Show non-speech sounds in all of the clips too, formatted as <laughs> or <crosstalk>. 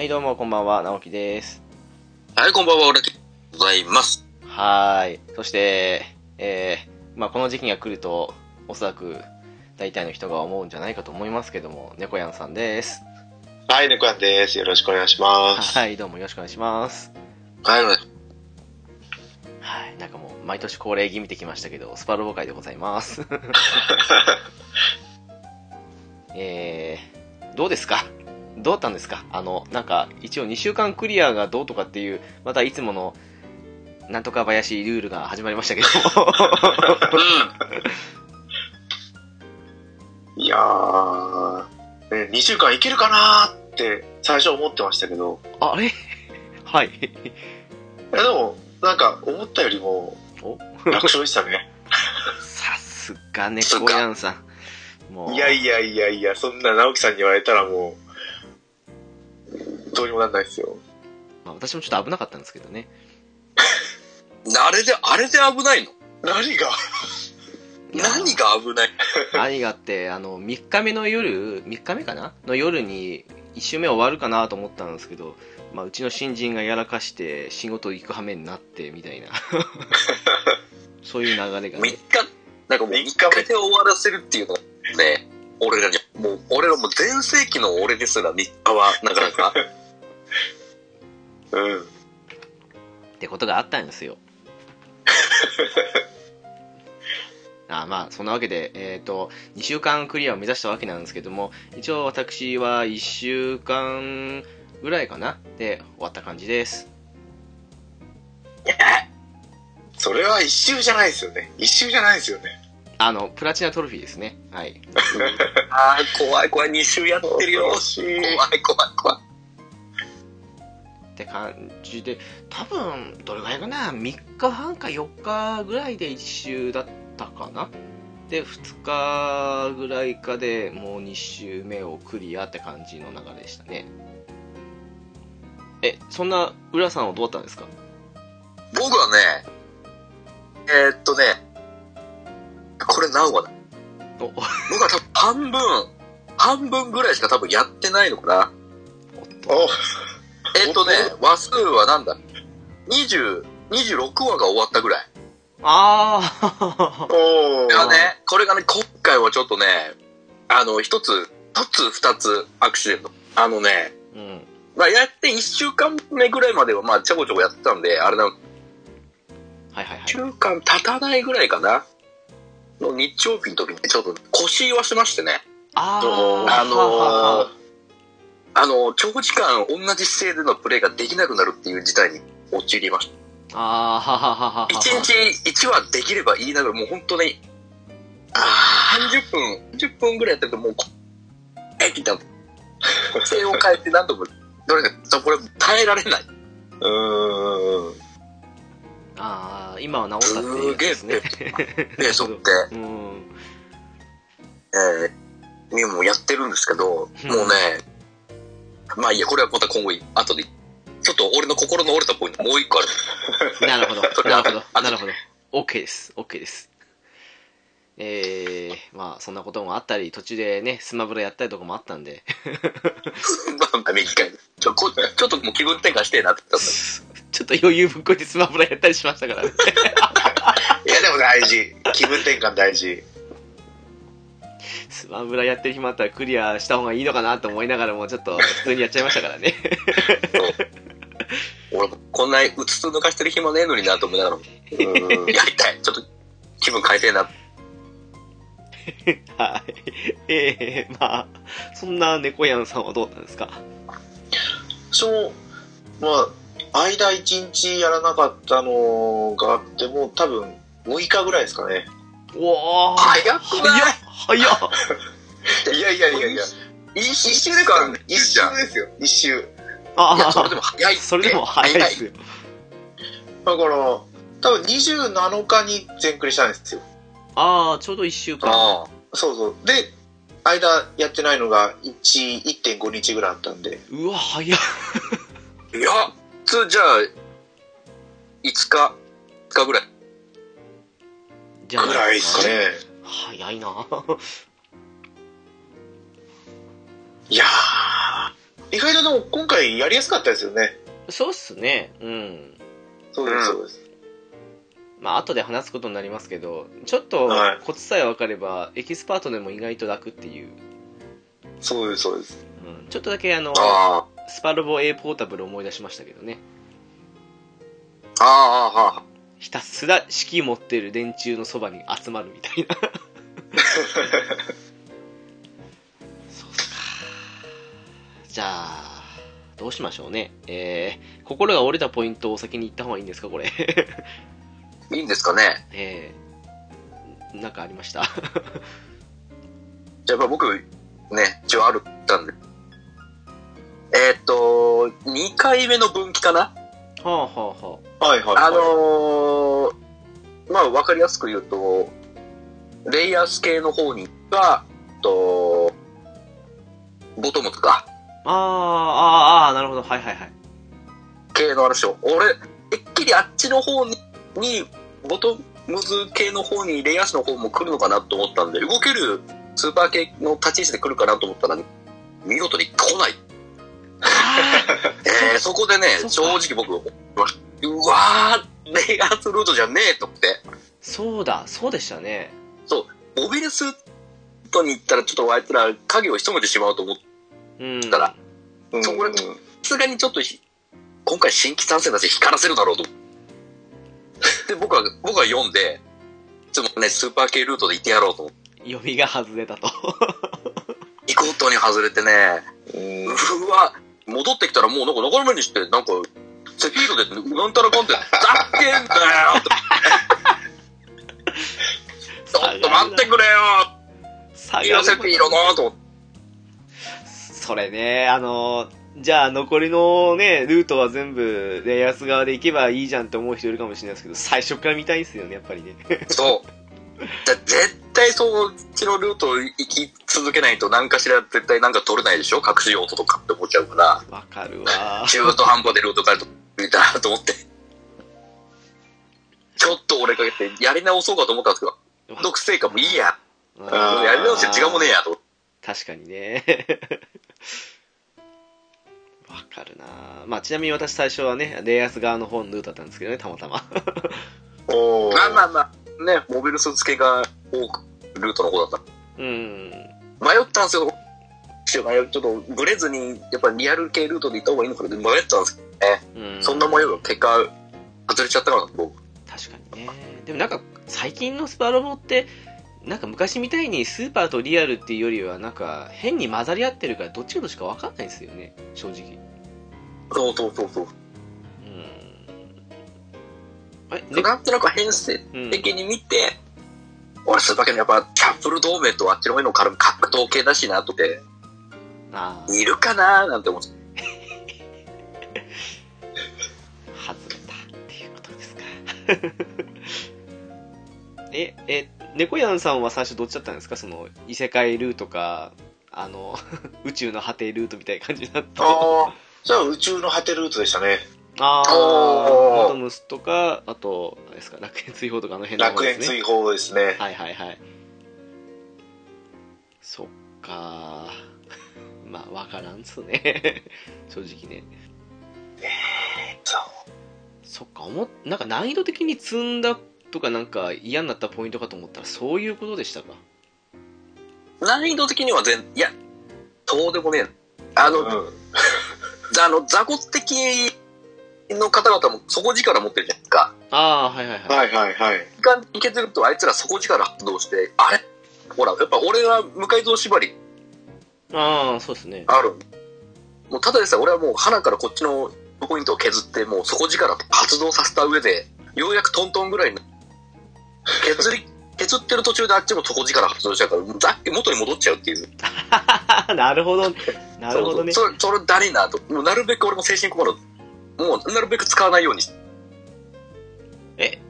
はい、どうも、こんばんは、直樹です。はい、こんばんは、俺でございます。はーい。そして、えー、まあ、この時期が来ると、おそらく、大体の人が思うんじゃないかと思いますけども、猫やんさんです。はい、猫やんです。よろしくお願いします。はい、どうもよろしくお願いします。はい、はい、なんかもう、毎年恒例気味てきましたけど、スパロボ会でございます。<laughs> えー、どうですか？どうだったんですか？あの、なんか、一応2週間クリアがどうとかっていう、またいつもの、なんとか林ルールが始まりましたけど。いやー、ね、2週間いけるかなーって最初思ってましたけど、あれ？はい。いやでも、なんか思ったよりもお？楽勝でしたね。さすが猫やんさん。もう、いやいやいやいや、そんな直樹さんに言われたらもう、どうにもなんないですよ。まあ、私もちょっと危なかったんですけどね。<laughs> あれで、あれで危ないの？何が？何が危ない？<laughs> 何がって、あの、3日目の夜、3日目かな？の夜に、1週目終わるかなと思ったんですけど、まあ、うちの新人がやらかして、仕事行く羽目になって、みたいな。<laughs> そういう流れが ?3 ね日。、なんかもう3三日目日で終わらせるっていうのがね、俺らに、もう、俺らも全盛期の俺ですら3日は、なかなか。うん。ってことがあったんですよ。<laughs> あまあ、そんなわけで、えっ、と、2週間クリアを目指したわけなんですけども、一応私は1週間ぐらいかなで終わった感じです。それは一周じゃないですよね。一周じゃないですよね。あの、プラチナトロフィーですね。はい。<laughs> あー、怖い怖い、2週やってるよ。怖い怖い怖い。って感じで、多分、どれぐらいかな ?3 日半か4日ぐらいで1周だったかな？で、2日ぐらいかでもう2周目をクリアって感じの流れでしたね。え、そんな、浦さんはどうだったんですか？僕はね、えー、っとね、これ何話だ？僕は多分半分、半分ぐらいしか多分やってないのかな。おっと。おえっとね、話数はなんだ ?20、26話が終わったぐらい。あーおー。がね、これがね、今回はちょっとね、あの、一つ、一つ、二つ、アクシデント。あのね、うん。まあ、やって一週間目ぐらいまでは、まあ、ちょこちょこやってたんで、あれなの、はいはいはい。週間経たないぐらいかな？の日曜日の時にちょっと腰言わしましてね。あーあのーあの、長時間同じ姿勢でのプレーができなくなるっていう事態に陥りました。あーははははは一日一話できれば言いながら、もう本当に、あ30分、10分ぐらいやってるともう、こえった姿勢を変えて何度も、どれか、これ耐えられない。ー。うーん。あー今は治ったっていうやつですね。で、そって、うん。えー、にもやってるんですけど、もうね、まあいいや、これはまた今後、後で、ちょっと俺の心の折れたポイントもう一個ある。<laughs> なるほど、<laughs> なるほど、あなるほど。OK です、OK です。えー、まあ、そんなこともあったり、途中でね、スマブラやったりとかもあったんで、<laughs> まあ、右回ちょ、こちょっともう気分転換してえなって言ったんだちょっと余裕ぶっこいてスマブラやったりしましたからね。いや、でも大事。気分転換大事。スマブラやってる暇あったらクリアした方がいいのかなと思いながらも、ちょっと普通にやっちゃいましたからね。俺もこんなうつつ抜かしてる暇ねえのになと思いながらも、<laughs> うん。やりたい。ちょっと気分変えてえな。<laughs> はい。えー、まあ、そんな猫やんさんはどうだったんですか？そう、まあ、間一日やらなかったのがあっても、多分6日ぐらいですかね。おー早くない早っ早っ <laughs> いやいやいやいや。一一周ですからね。一。周ですよ。一周。あいや、それであ、も早い。それでも早いですよ。だから、多分27日に全クリしたんですよ。ああ、ちょうど1週間。ああ。そうそう。で、間やってないのが1、1.5日ぐらいあったんで。うわ、早っ。いや、つ、じゃあ、5日、5日ぐらい。じゃあぐらいですかね。早いないや意外とでも今回やりやすかったですよね。そうっすね。うん。そうです、うんそうです。まあ、後で話すことになりますけど、ちょっとはいコツさえ分かれば、エキスパートでも意外と楽っていう。そうです、そうです。うん、ちょっとだけあの、あスパロボ A ポータブル思い出しましたけどね。あ、ああ、ああ。ひたすら式持ってる電柱のそばに集まるみたいな。そうっすか。じゃあ、どうしましょうね。えー、心が折れたポイントを先に言った方がいいんですか、これ。いいんですかね？えー、なんかありました？じゃあ僕、ね、一応あるったんで。えーっと、2回目の分岐かな？はあはあははいはい、はい。あのー、まあわかりやすく言うと、レイヤース系の方には、と、ボトムとか、あ。ああ、ああ、なるほど。はいはいはい。系の話を、俺、てっきりあっちの方に、にボトムズ系の方にレイヤースの方も来るのかなと思ったんで、動けるスーパー系の立ち位置で来るかなと思ったら、見事に来ない。<laughs> えー、そこでね、正直僕、うわー、レイヤースルートじゃねえと思って、そうだ、そうでしたね。モビルスートに行ったらちょっとあいつら影を潜めてしまうと思って、うん。だからうんそこでさすがにちょっとひ今回新規参戦だし光らせるだろうと。で、僕は、僕は読んで、ちょっとね、スーパー系ルートで行ってやろうと。読みが外れたと。見事に外れてね、うわ、戻ってきたらもうなんか中目にして、なんか、セフィーロでなんたらかんって、ざっけんだよちょっと待ってくれよ下いや、セフィーロのと。それね、あの、じゃあ残りのね、ルートは全部レイヤース側で行けばいいじゃんって思う人いるかもしれないですけど、最初から見たいんですよね、やっぱりね。そう。だ絶対そっちのルート行き続けないと何かしら絶対なんか取れないでしょ？隠し用途とかって思っちゃうから。わかるわ。中途半端でルート変えると見たなと思って。ちょっと俺かけてやり直そうかと思ったんですけど、めんどくせえかもういいや。やり直して違うもねえやと。確かにね。<laughs> わかるなまあちなみに私最初はね、レイヤース側の方のルートだったんですけどね、たまたま。おーまあまあまあ、ね、モビルスーツ系が多くルートの方だっうん。た。迷ったんですよ。ちょっとブレずに、やっぱりリアル系ルートで行った方がいいのかなって迷ったんですけどね。うん、そんな迷いが結果、外れちゃったから、僕。確かにね。でもなんか、最近のスパロボって、なんか昔みたいにスーパーとリアルっていうよりは、なんか変に混ざり合ってるから、どっちがどっちかわかんないですよね、正直。そうそうそうそう。うん。なんとなく編成うん、的に見て、俺、それだけのやっぱ、キャップル同盟とあっちの方の格闘系だしな、とて、いるかななんて思って。<laughs> え、え、猫やんさんは最初どっちだったんですか？その、異世界ルートか、あの、<laughs> 宇宙の果てルートみたいな感じになった。ああ、じゃあ宇宙の果てルートでしたね。あーおーボトムスとか、あと、あれですか、楽園追放とかあの辺の方楽ですね。園追放ですね。はいはいはい。そっか <laughs> まあ、わからんっすね。正直ね。そうそっか、思っなんか難易度的に積んだとかなんか嫌になったポイントかと思ったらそういうことでしたか。難易度的には全、いや、そうでもねえ。あの、うん <laughs> あの、雑魚的の方々も底力持ってるじゃないですか。ああー、はいはいはい。はいはいはい。時間いけてるとあいつら底力発動して、あれ？ほら、やっぱ俺は向かい像縛りああ、そうですね。ある。もうただでさえ俺はもう鼻からこっちのポイントを削って、もう底力発動させた上で、ようやくトントンぐらいの、削り、<laughs> 削ってる途中であっちも底力発動しちゃうから、ざっ元に戻っちゃうっていう。<laughs> なるほど。なるほどね。それ、それだなと。もうなるべく俺も精神困る。もうなるべく使わないように。え、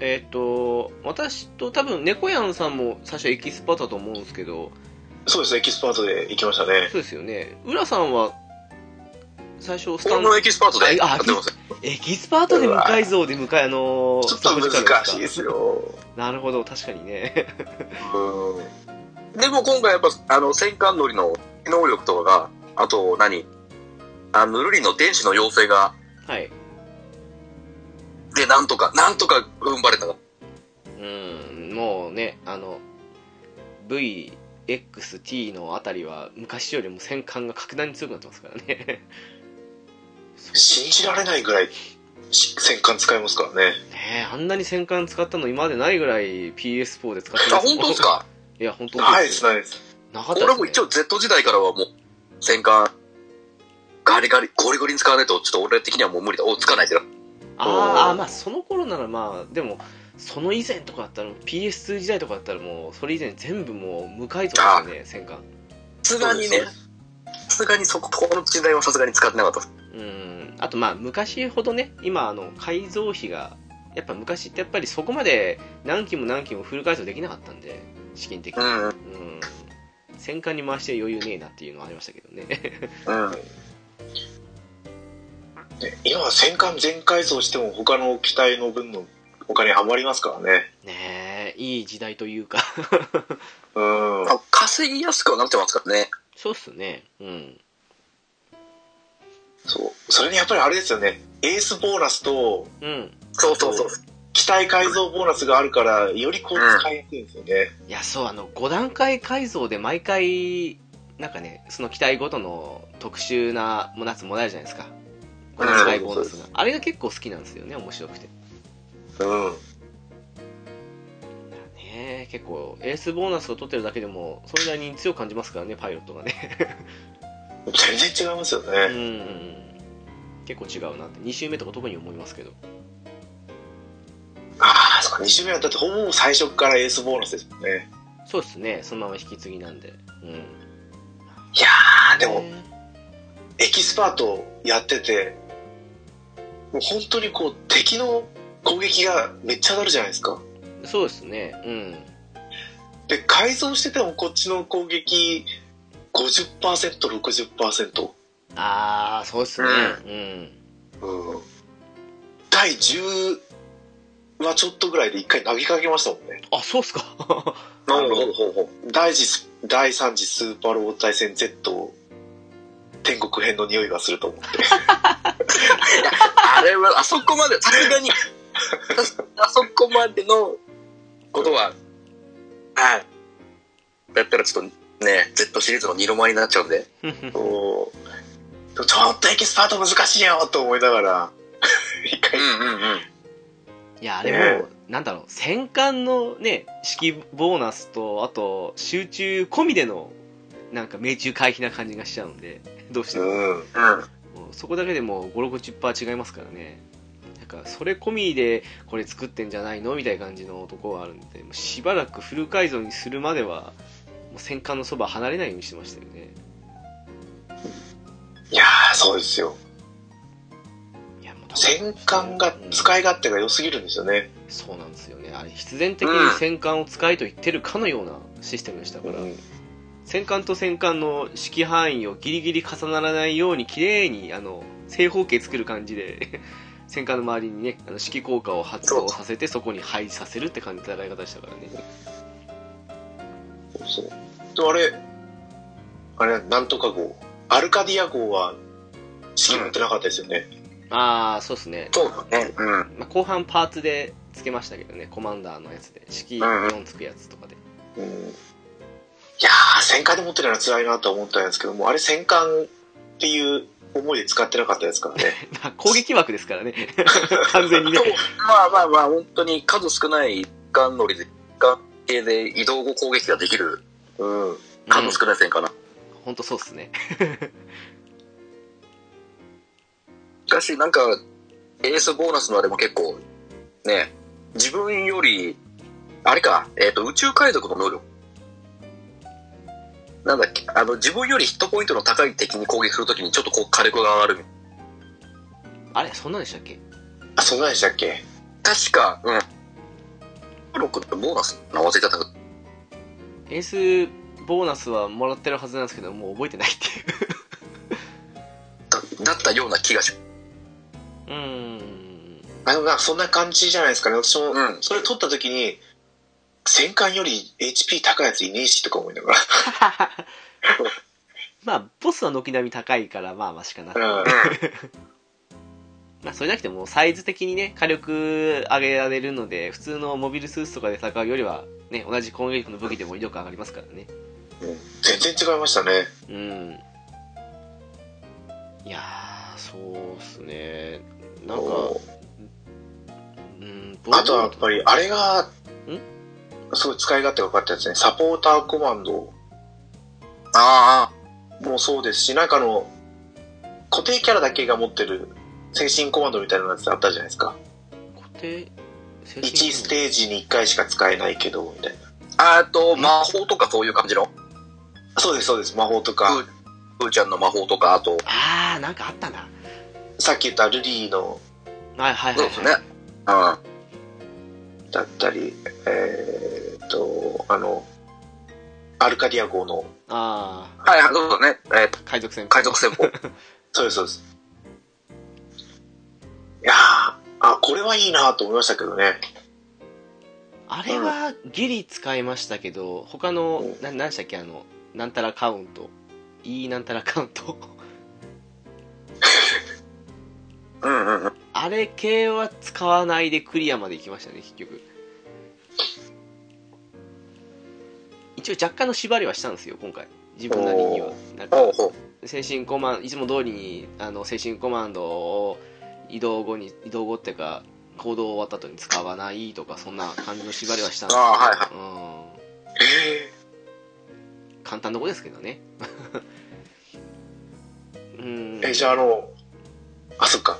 えっ、と、私と多分、猫やんさんも最初エキスパートだと思うんですけど、そうですね、エキスパートで行きましたね。そうですよね。浦さんは、最初スタンドエキスパートでやあ。エキスパートで無改造で向かい、あのーちょっと難しいいですよ。なるほど、確かにね。でも今回やっぱ、あの、戦艦乗りの能力とかが、あと何？あの、ルリの電子の妖精が、はい。で、なんとか、なんとか踏ん張れたが。うん、もうね、あの、VXT のあたりは昔よりも戦艦が格段に強くなってますからね。信じられないぐらいし戦艦使いますからね。ねえあんなに戦艦使ったの今までないぐらい PS4 で使ってあ、本当ですか？いや、本当ないです、ないです。なかったです、ね。俺も一応 Z 時代からはもう、戦艦、ガリガリ、ゴリゴリに使わないと、ちょっと俺的にはもう無理だ。お、つかないけど。あーあー、まあその頃ならまあ、でも、その以前とかだったら、PS2 時代とかだったらもう、それ以前全部もう無改造ですよね、戦艦。さすがにね、さすがにそこ、この時代はさすがに使ってなかった。うん。あとまあ、昔ほどね、今、あの、改造費が、やっぱ昔ってやっぱりそこまで何機も何機もフル改造できなかったんで、資金的に。うん。うん。戦艦に回して余裕ねえなっていうのはありましたけどね。うん。ね今は戦艦全改造しても他の機体の分のお金余りますからね。ねえ、いい時代というか。うん。あ稼ぎやすくはなってますからね。そうっすね。うん。そう。それにやっぱりあれですよね。エースボーナスとうん。そうそうそう。機体改造ボーナスがあるから、よりこう使いやすいんですよね。いや、そう、あの、5段階改造で毎回、なんかね、その機体ごとの特殊なものやつもらえるじゃないですか。5段階ボーナスが。あれが結構好きなんですよね、面白くて。うん。ねえ結構、エースボーナスを取ってるだけでも、それなりに強く感じますからね、パイロットがね。全然違いますようんね。うんうん。結構違うなって。2周目とか特に思いますけど。ああ、そっか、2周目はだってほぼ最初からエースボーナスですもんね。そうですね、そのまま引き継ぎなんで。うん。いやー、でも、ねエキスパートやってて、もう本当にこう、敵の攻撃がめっちゃ当たるじゃないですか。そうですね、うん。で、改造しててもこっちの攻撃50%、60%。ああ、そうですね。うん。うん。第10はちょっとぐらいで一回投げかけましたもんね。あ、そうっすか。なるほど、ほうほう。第次ス第3次スーパーロボット対戦 Z 天国編の匂いがすると思って。あれは、あそこまで、さすがに、あそこまでのことは、はい。だったらちょっとね、Z シリーズの二の舞になっちゃうんで。<laughs> そうちょっとエキスパート難しいよと思いながら、<laughs> 一回、んうんうん。いや、あれも、ねなんだろう、戦艦のね、式ボーナスと、あと、集中込みでの、なんか命中回避な感じがしちゃうんで、<laughs> どうしても。うん。うん。そこだけでもう5、60%違いますからね。なんか、それ込みで、これ作ってんじゃないの？みたいな感じのとこはあるんで、しばらくフル改造にするまでは、もう戦艦のそば離れないようにしてましたよね。いやー、そうですよ。いや、もうだから戦艦が使い勝手が良すぎるんですよね。そうなんですよね。あれ、必然的に戦艦を使いと言ってるかのようなシステムでしたから、うん戦艦と戦艦の指揮範囲をギリギリ重ならないように綺麗にあの正方形作る感じで <laughs> 戦艦の周りにねあの指揮効果を発動させてそこに配置させるって感じの戦い方でしたからねそう。であれ、あれ、なんとか号。アルカディア号は、式持ってなかったですよね。ああそうですね、そうだね。うん。まあ、後半パーツでつけましたけどねコマンダーのやつで指揮4つくやつとかで、うんいやー、戦艦で持ってるのは辛いなとは思ったんですけども、あれ戦艦っていう思いで使ってなかったですからね。<laughs> まあ、攻撃枠ですからね <laughs> 完全にね <laughs> まあまあまあ、本当に数少ないガン乗りで、ガン系で移動後攻撃ができるうん。数少ない戦かな。本当そうっすね <laughs> しかし、なんか、エースボーナスのあれも結構、ね、自分より、あれか、えっ、と、宇宙海賊の能力。なんだっけ、あの、自分よりヒットポイントの高い敵に攻撃するときにちょっとこう火力が上がる。あれそんなんでしたっけ？あ、そんなんでしたっけ？確か、うん。ロックってボーナスな忘れちゃった。エースボーナスはもらってるはずなんですけどもう覚えてないっていうだだったような気がしうーんあの、なんかそんな感じじゃないですかね。私も、うんそれ取った時に、戦艦より HP 高いやついねえしとか思いながら。<laughs> まあボスは軒並み高いからまあマシかな、うん。まあそれなくてもサイズ的にね火力上げられるので普通のモビルスーツとかで戦うよりはね同じ攻撃力の武器でも威力上がりますからね。全然違いましたね。うん。いやーそうっすね。なんかうんあとはやっぱり、あれがん、すごい使い勝手が良かったですね。サポーターコマンド。あもそうですし、なんかあの、固定キャラだけが持ってる精神コマンドみたいなやつあったじゃないですか。固定精1神ステージに1回しか使えないけど、みたいな。あ。あと、魔法とかそういう感じの？そうです、そうです。魔法とか、プーちゃんの魔法とか、あと、ああなんかあったなさっき言ったルリーのはいはいはい、そうですね。うん。はだったり、えーっと、あの、アルカディア号の、ああいはい、そうだね。えー海賊船海賊戦法。<laughs> そうです、そうです。いやー、あ、これはいいなと思いましたけどね。あれはギリ使いましたけど他のうん。な何でしたっけ？あのなんたらカウント。E なんたらカウント。<laughs> うんうんうん。あれ系は使わないでクリアまで行きましたね結局。一応若干の縛りはしたんですよ今回。自分なりには。なんか。精神コマンいつも通りにあの精神コマンドを移動後に移動後っていうか行動終わった後に使わないとかそんな感じの縛りはしたんですけどあはいはいえうん、簡単なとこですけどね <laughs> うんー、え、じゃああの、あ、そっか。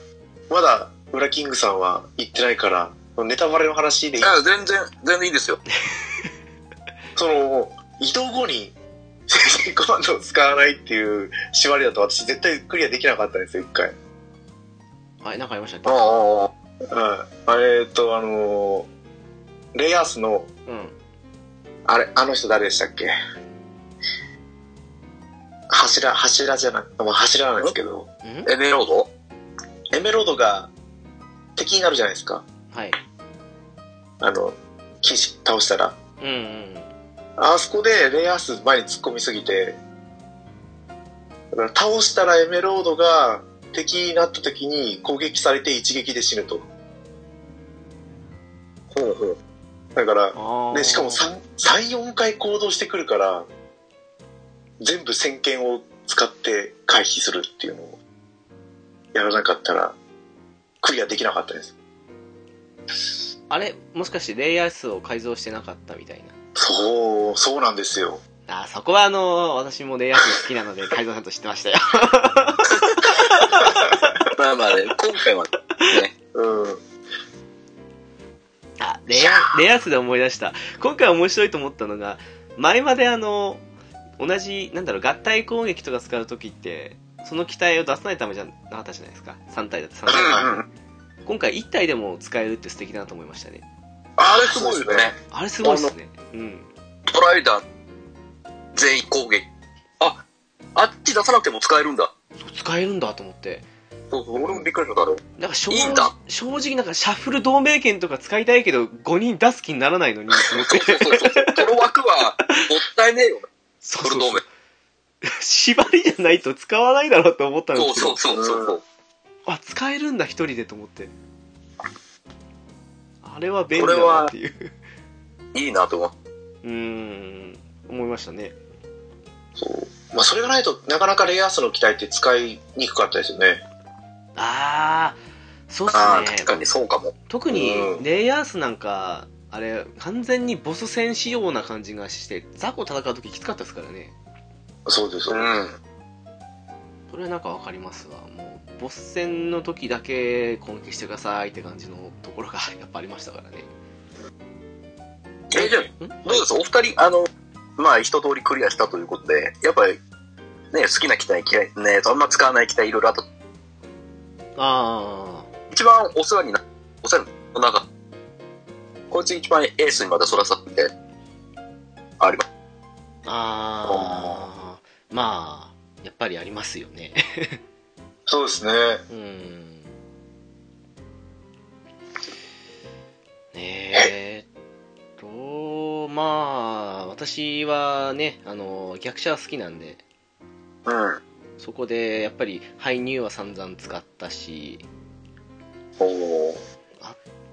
まだ、ウラキングさんは言ってないから、ネタバレの話でいい？いや、全然、全然いいですよ。<laughs> その、移動後に、<laughs> コマンドを使わないっていう縛りだと私絶対クリアできなかったんですよ、一回。はいなんかありましたっけ？ああ。はい。あれと、あのーレイアースの、うんあれ、あの人誰でしたっけ？柱、柱じゃなく、まあ柱なんですけど、うん？エメロード？エメロードが敵になるじゃないですか。はいあの、騎士倒したら。うんうんあそこでレイアース前に突っ込みすぎて、だから倒したらエメロードが敵になった時に攻撃されて一撃で死ぬと。ほうほう。だから、で、しかも3、3、4回行動してくるから、全部先見を使って回避するっていうのをやらなかったら、クリアできなかったです。あれもしかしてレイヤースを改造してなかったみたいなそう、そうなんですよ。あーそこはあの私もレイヤース好きなので改造さんと知ってましたよまあまあね、今回はね、<laughs> うん。あレイヤーレイヤースで思い出した。今回面白いと思ったのが前まであの同じなんだろう合体攻撃とか使う時ってその機体を出さないためじゃなかったじゃないですか。3体だって3体だって今回1体でも使えるって素敵だなと思いましたね。あれすごいですね。あれすごいっすね。うん。トライダー全員攻撃。あ、あっち出さなくても使えるんだ。使えるんだと思ってそうそう、俺もびっくりしただろ。なんか正いいんだ正直なんかシャッフル同盟権とか使いたいけど5人出す気にならないのにと思ってそうそうそう。その枠は、もったいねえよな。そそれ同盟。縛りじゃないと使わないだろうと思ったんですけどそうそうそうそうそう。あ使えるんだ一人でと思ってあれは便利だなっていういいなと思う。うーん思いましたねそう。まあ、それがないとなかなかレイアースの機体って使いにくかったですよね。ああそうっああ、すね確かにそうかも。特にうんレイアースなんかあれ完全にボス戦仕様な感じがしてザコ戦う時きつかったですからねそうです。うん。それはなんかわかりますわもうボス戦の時だけ攻撃してくださいって感じのところが <laughs> やっぱありましたからねえ、じゃあ、ん？どうです？お二人、あの、まあ、一通りクリアしたということで、やっぱり、ね、好きな機体、嫌い、ね、あんま使わない機体いろいろあった。あ一番お世話にな、お世話になった、こいつ一番エースにまでそらさって、あります。あああまあやっぱりありますよね。そうですね。うん。ねえ？とまあ私はねあの逆者は好きなんで。うん。そこでやっぱりハイニューは散々使ったしおお。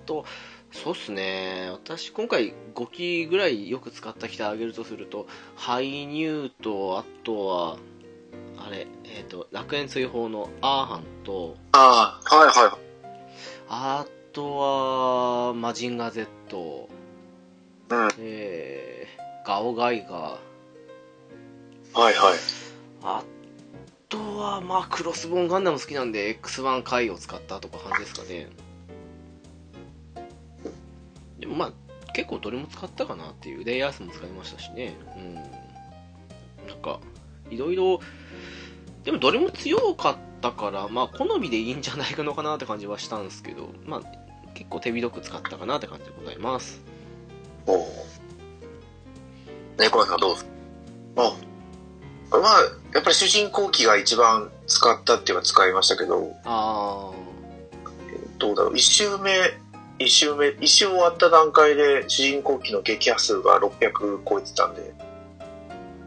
とそうっすね私今回5機ぐらいよく使った機体あげるとするとハイニューとあとはあれえっ、と楽園追放のアーハンとああ、はいはあとはマジンガー Z うん。えー、ガオガイガーい。はいはい。あとはまあクロスボーンガンダム好きなんで X1 回を使ったとか感じですかね。でもまあ結構どれも使ったかなっていうレイヤースも使いましたしね。うん。なんかいろいろでもどれも強かったからまあ好みでいいんじゃないのかなって感じはしたんですけどまあ結構手広く使ったかなって感じでございます。おお。猫屋さんどうですか？あ、まあ、やっぱり主人公機が一番使ったっていうのは使いましたけど、あどうだろう、一周目、一周目、一周終わった段階で主人公機の撃破数が600超えてたんで、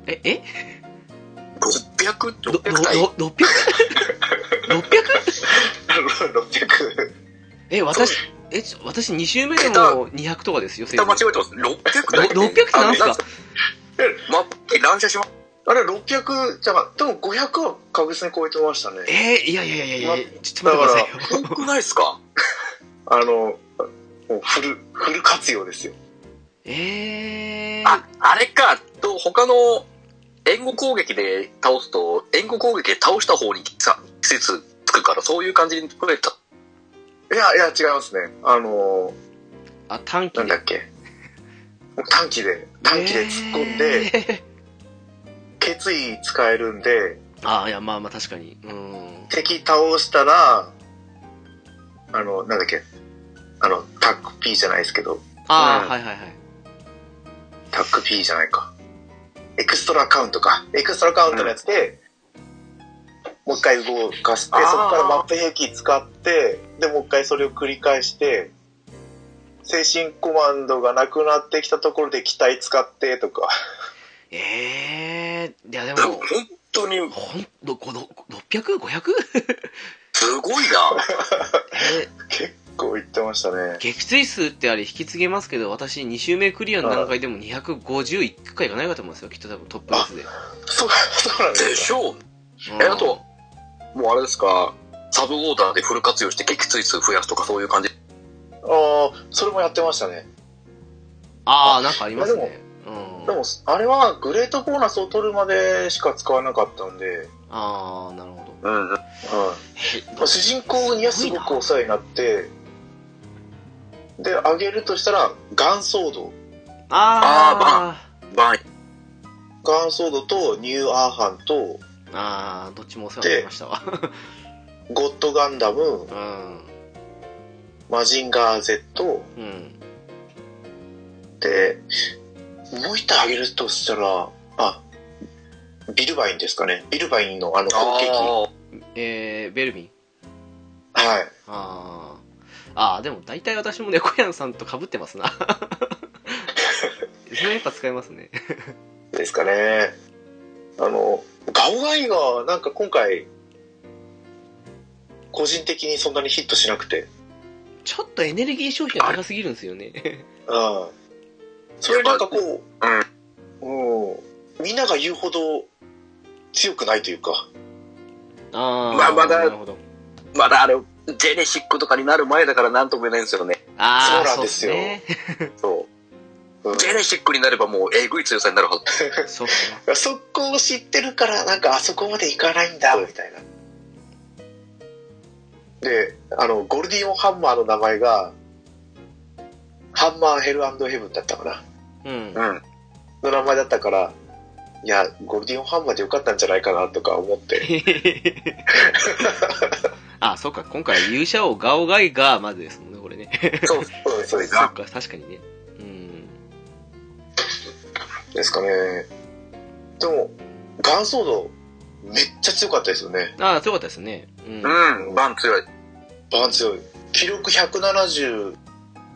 ーえ？え ?600? ろ600体ろ 600?600? 600。え、私、え、私2周目でも200とかですよ、桁間違えてます。600体ろ600ってなんすか？マップ乱射しまあれ、600、じゃあ、でも500は確実に超えてましたね。えー、いやいやいやいやいや、ちょっだからと待ってくださいよ。多くないですか？<laughs> あの、もうフル、フル活用ですよ。えー、あ、あれか、と、他の援護攻撃で倒すと、援護攻撃で倒した方にさ季節つくから、そういう感じに増えた。いや、いや、違いますね。あの、あ、短期で。なんだっけ？短期で、短期で突っ込んで、え決意使えるんで、ー、あ、いや、まあまあ確かに。うん。敵倒したら、あの、なんだっけ。あの、タック P じゃないですけど、あー、うんはいはいはい。タック P じゃないか。エクストラカウントか。エクストラカウントのやつで、もう一回動かして、そこからマップ兵器使って、で、もう一回それを繰り返して、精神コマンドがなくなってきたところで機体使ってとか。えー、いやででも、も本、当に、ほんと、この 600?500? すごいな。え結構言ってましたねー、。撃墜数ってあれ引き継げますけど、私2周目クリアの段階でも250いくかいかないかと思うんですよ、きっと多分トップレースで。そう、そうなんですでしょう。うんえ、あと、もうあれですか、サブオーダーでフル活用して撃墜数増やすとかそういう感じ。ああ、それもやってましたね。あー、なんかありますね。うん。でも、あれはグレートボーナスを取るまでしか使わなかったんで、あー、なるほど。うん。うん。主人公にはすごくお世話になって、で、あげるとしたら、ガンソード。あー、バイ。ガンソードとニューアーハンと、あー、どっちもお世話になりましたわ。<laughs> ゴッドガンダム、うん。マジンガー Z うん。で、もう一体あげるとしたら、あ、ビルバインですかね。ビルバインのあの後継えー、ベルビン。はい。あー。あー、でも大体私も猫やんさんと被ってますな。<laughs> それやっぱ使えますね。ですかね。あの、ガオガイがなんか今回、個人的にそんなにヒットしなくて。ちょっとエネルギー消費が高すぎるんですよね。うん。それなんかこうん。う、うん。みんなが言うほど強くないというか。あー、まあまだなるほど。まだあれ、ジェネシックとかになる前だからなんとも言えないんですよね。あー、そうなんですよそうっねそう。<laughs> うんジェネシックになればもうえぐい強さになるはず。そ。そこを知ってるから、なんかあそこまでいかないんだ、みたいな。で、あの、ゴルディオンハンマーの名前が、ハンマーヘルヘブンだったかな。うん。うん。の名前だったから、いや、ゴルディオンハンマーでよかったんじゃないかなとか思って。<laughs> あ、そうか、今回勇者王ガオガイがまずですもんね、これね。そう。そうです、そうです。そっか、確かにね。うん。ですかね。でも、ガンソード、めっちゃ強かったですよね。ああ、強かったですね。うん。うん、バン強い。バン強い。記録170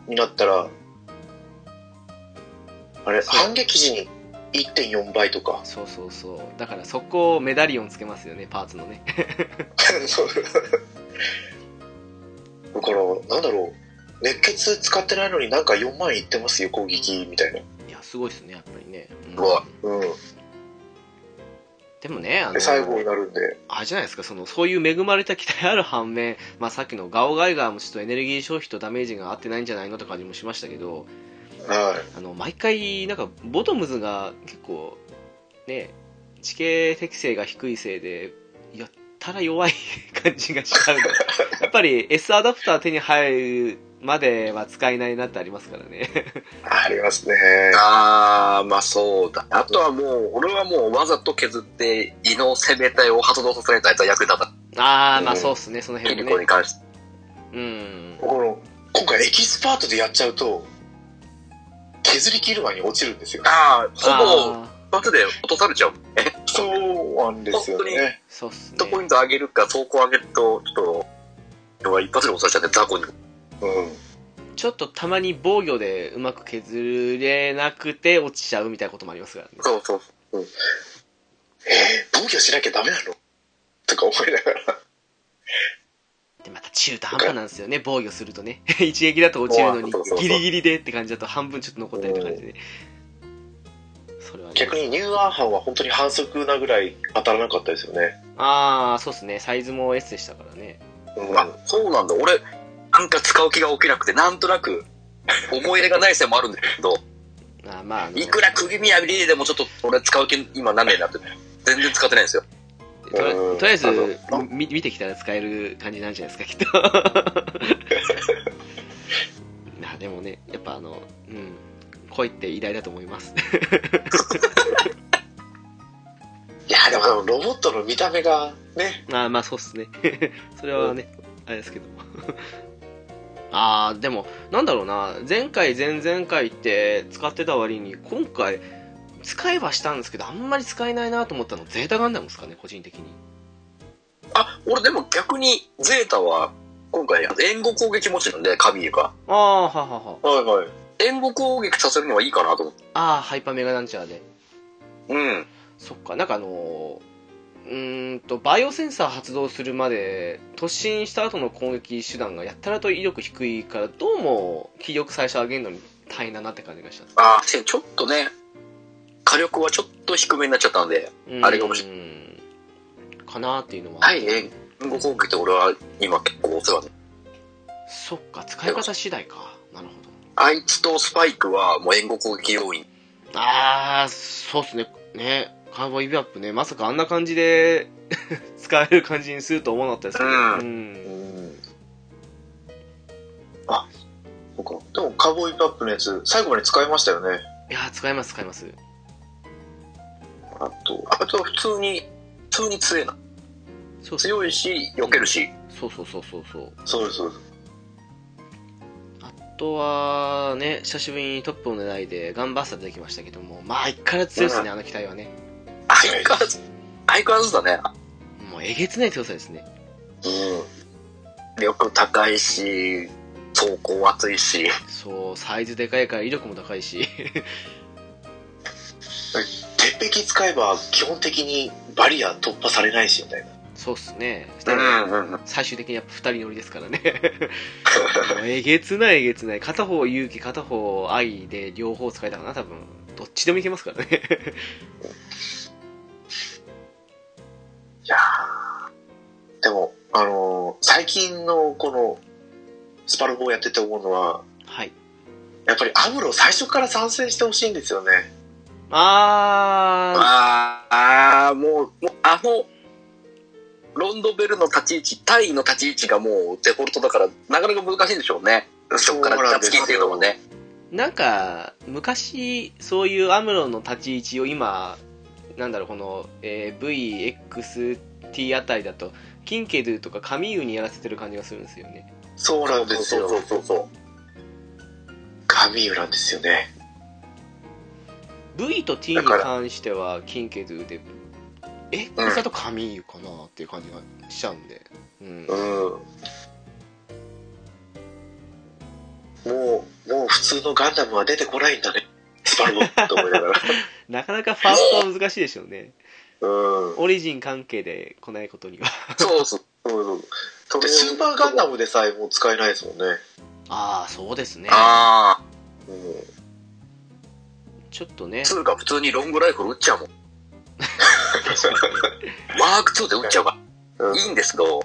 になったら、あれ、反撃時に1.4倍とか。そうそうそう。だからそこをメダリオンつけますよねパーツのね。<laughs> そう。だからなんだろう。熱血使ってないのになんか4万いってますよ攻撃みたいな。いやすごいですねやっぱりね、うん。うわうん。でもねあので最後になるんで。あれじゃないですかそのそういう恵まれた機体ある反面、まあ、さっきのガオガイガーもちょっとエネルギー消費とダメージが合ってないんじゃないのって感じもしましたけどはあの毎回なんかボトムズが結構ね地形適性が低いせいでやったら弱い感じがしちゃうの <laughs> やっぱり S アダプター手に入るまでは使えないなってありますからねいありますねあー、まあそうだ。あとはもう、俺はもうわざと削って、胃の攻め隊を発動させたやつは役に立った。ああまあうんそうっすねそのキリ辺もねコに関して。うんこの今回エキスパートでやっちゃうと削り切る前に落ちるんですよ。ああ、ほぼあ一発で落とされちゃう。え、そうなんですよ本当にヒットポイント上げるか、走行上げると、ちょっと、一発で落とされちゃって、雑魚に。うん。ちょっとたまに防御でうまく削れなくて落ちちゃうみたいなこともありますからね。そうそう。えー、防御しなきゃダメなの？とか思いながらでまた中途半端なんですよね。防御するとね。<laughs> 一撃だと落ちるのにギリギリでって感じだと半分ちょっと残ったりって感じでそれはね。逆にニューアンハンは本当に反則なぐらい当たらなかったですよね。ああそうっすね。サイズも S でしたからね。うん。あ、そうなんだ。俺、なんか使う気が起きなくて、なんとなく、思い入れがない線もあるんだけど、<laughs> あーまあいくら釘宮リリーでもちょっと俺使う気今なんねえなって、全然使ってないんですよ。とりあえずあのみ見てきたら使える感じなんじゃないですかきっと。<laughs> あでもねやっぱあのうん。恋って偉大だと思います。<laughs> いやでもロボットの見た目がね。あーまあそうっすね。<laughs> それはね、あれですけどああでもなんだろうな。前回前々回って使ってた割に今回使えばしたんですけどあんまり使えないなと思ったのゼータガンダムですかね個人的にあ、俺でも逆に、ゼータは、今回、援護攻撃持ちなんで、カビーが。ああははははいはい援護攻撃させるのはいいかなと思って。ああハイパーメガランチャーでうん。そっかなんかあのーうーんとバイオセンサー発動するまで突進した後の攻撃手段がやったらと威力低いからどうも気力最初上げるのに大変だなって感じがしたあー、ちょっとね、火力はちょっと低めになっちゃったんで、あれが面白い。かなっていうのは。はい、援護攻撃って俺は今結構お世話で。そっか使い方次第か。なるほど。あいつとスパイクはもう援護攻撃要員。ああそうっすね。ねカーボーイビアップね。まさかあんな感じで <laughs> 使える感じにすると思わなかったですけど。うん。うん。うん。あそうか。でもカーボーイパップのやつ最後まで使いましたよね。いやー使います使いますあとあとは普通に、普通に強いな。そう強いし、避けるし。そうそうそうそうそう。そうですそう。ですあとはね久しぶりにトップを狙いでガンバスター出てきましたけどもまあ相変わらず強いですね、うんあの機体はね。相変わらず、相変わらずだね。もうえげつない強さですね。うん。力高いし、走行厚いし。そうサイズでかいから威力も高いし。鉄壁使えば基本的にバリア突破されないしみたいな。そうっすね、うんうんうん。最終的にやっぱ二人乗りですからね。えげつないえげつない。片方勇気片方愛で両方使えたかな多分。どっちでもいけますからね。いやー。でもあのー最近のこのスパルボをやってて思うのははい。やっぱりアムロ最初から参戦してほしいんですよねあああ、もう、もうあの、ロンドベルの立ち位置、タイの立ち位置がもうデフォルトだから、なかなか難しいんでしょうね。そっからガツキンっていうのもね。ーなんか昔そういうアムロの立ち位置を今なんだろうこの、えー VXT あたりだとキンケドゥとかカミーユにやらせてる感じがするんですよねそうなんですよそうそうそう。カミーユなんですよね V と T に関してはキンケドゥで X だとカミーユかなっていう感じがしちゃうんで、うんうんもうもう普通のガンダムは出てこないんだねスパルボと思いながら <laughs> なかなかファーストは難しいでしょうね。うん。オリジン関係で来ないことには。そうそう。そうそれで、スーパーガンダムでさえもう使えないですもんね。ああ、そうですね。ああ、うん。ちょっとね。つうか普通にロングライフル撃っちゃうもん。マーク2で撃っちゃうかうんら。いいんですけど、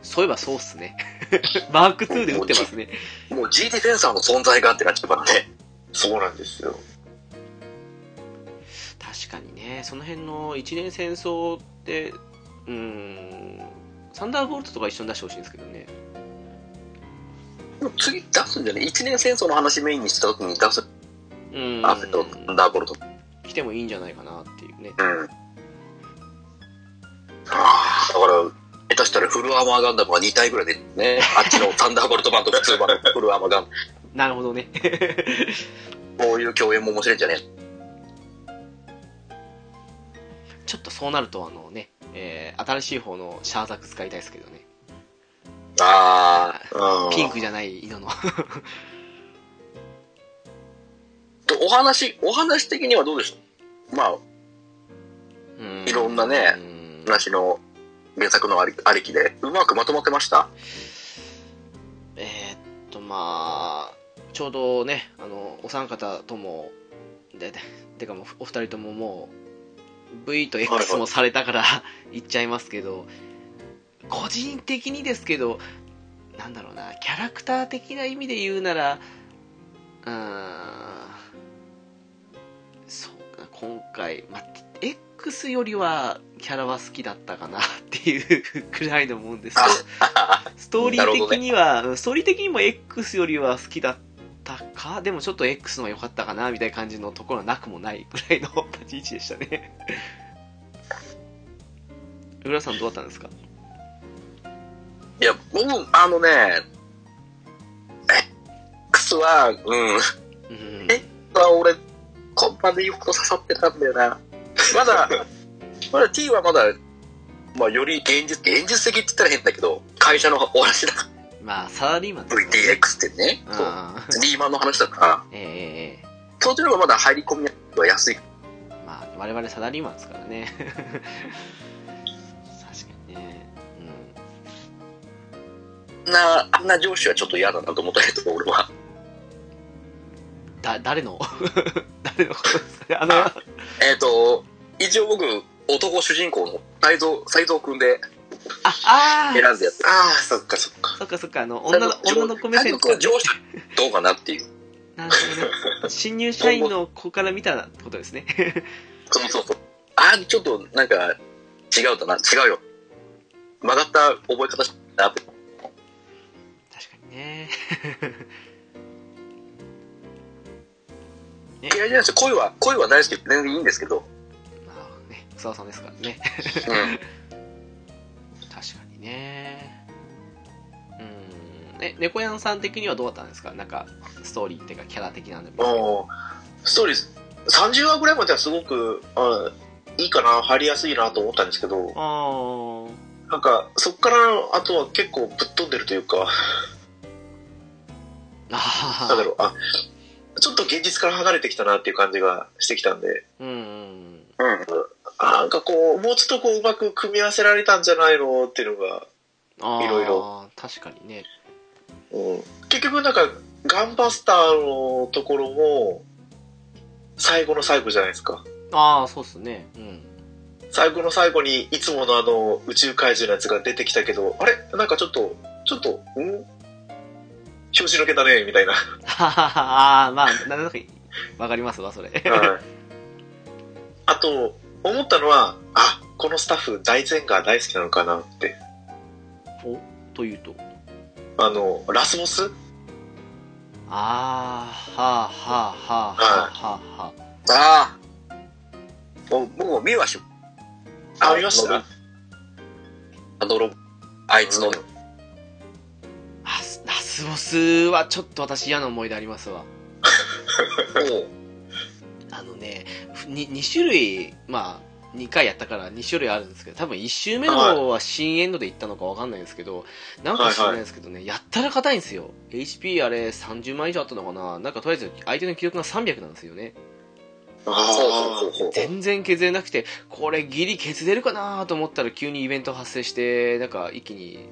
そういえばそうっすね。<laughs> マーク2で撃ってますね。もう G ディフェンサーの存在がってなっちゃうからね。そうなんですよ。確かにね、その辺の一年戦争って、うーん、サンダーボルトとか一緒に出してほしいんですけどね。もう次出すんじゃね一年戦争の話メインにした時に出す。うーん。アフェとサンダーボルト。来てもいいんじゃないかなっていうね。うん。ああ、だから、下手したらフルアーマーガンダムが2体ぐらいでね、あっちのサンダーボルト版と普通版のフルアーマーガンなるほどね。ダム。こういう共演も面白いんじゃね？ちょっとそうなると、あのね、えー新しい方のシャーザク使いたいですけどね。ああピンクじゃない色の。<laughs> お話、お話的にはどうでした？まあ、いろんなねうん話の原作のありありきで、うまくまとまってました？えーっと、まあ、ちょうどね、あの、お三方とも、で、でてかもう、お二人とももう、V とはい X はい。もされたから言っちゃいますけど、個人的にですけど、なんだろうな、キャラクター的な意味で言うなら、うーん、今回、まあ、X よりはキャラは好きだったかなっていうくらいのもんですけど、<laughs> ストーリー的には、うんストーリー的にも X よりは好きだったか、でもちょっと X の方が良かったかなみたいな感じのところはなくもないぐらいの立ち位置でしたね。<laughs> 浦さんどうだったんですか？いや、僕、あのね、X は、うん、うん。えは俺、こんなでよく刺さってたんだよな。まだ、まだ T はまだ、まあ、より現実、現実的って言ったら変だけど、会社のお話だかまあ、サラリーマンね VTX ってね、そうリーマンの話だから、えええええそっちの方がまだ入り込みは安い。えまあ、我々サラリーマンですからね。確かにね。な、あんな上司はちょっと嫌だなと思ったけど、俺は。うん。だ、誰の？<laughs> 誰の？ことですかねあの、えっ、と、一応僕、男主人公の斎藤、斎藤くんであ、あ選んでやってああ、そっかそっか。そっかそっか、あの、女の、女の子目線斎藤上司どうかなっていう。なるほどね。新入社員の子から見たってことですね。そうそうそう。ああ、ちょっとなんか、違うだな、違うよ。曲がった覚え方したなって。確かにね。嫌いじゃないですよ。恋は、恋は大好きで全然いいんですけど。まあね、草田さんですからね。うん。確かにね。うん。え、猫やんさん的にはどうだったんですか？なんか、ストーリーっていうか、キャラ的なんでストーリー、30話ぐらいまではすごく、あいいかな、入りやすいなと思ったんですけど、ああ。なんか、そっからあとは結構ぶっ飛んでるというか、あなんだろう、あ、ちょっと現実から離れてきたなっていう感じがしてきたんで、う。うんうん。なんかこう、もうちょっとこう、うまく組み合わせられたんじゃないのっていうのが。いろいろ。確かにね。うん、結局なんか、ガンバスターのところも、最後の最後じゃないですか。ああ、そうっすね。うん。最後の最後にいつものあの宇宙怪獣のやつが出てきたけど、あれ？なんかちょっと、ちょっと、ん？拍子抜けたね、みたいな。はははああ、まあ、なんだか、わかりますわ、それ。はい。あと、思ったのは、あ、このスタッフ大前が大好きなのかなって。おというと？あの、ラスボス？ああ、はあ、はあ、はあ、はあ、はあ、はあ。ああ。もう僕も見はし、あ、見ましたあのロボ、あいつの、うんあラスボスはちょっと私嫌な思い出ありますわ。<laughs> あのね、に2種類、まあ、2回やったから2種類あるんですけど、多分1周目の方は新エンドで行ったのかわかんないんですけど、なんか知らないですけどね、やったら硬いんですよ。HP あれ30万以上あったのかななんかとりあえず相手の記録が300なんですよね。全然削れなくてこれギリ削れるかなと思ったら急にイベント発生してなんか一気に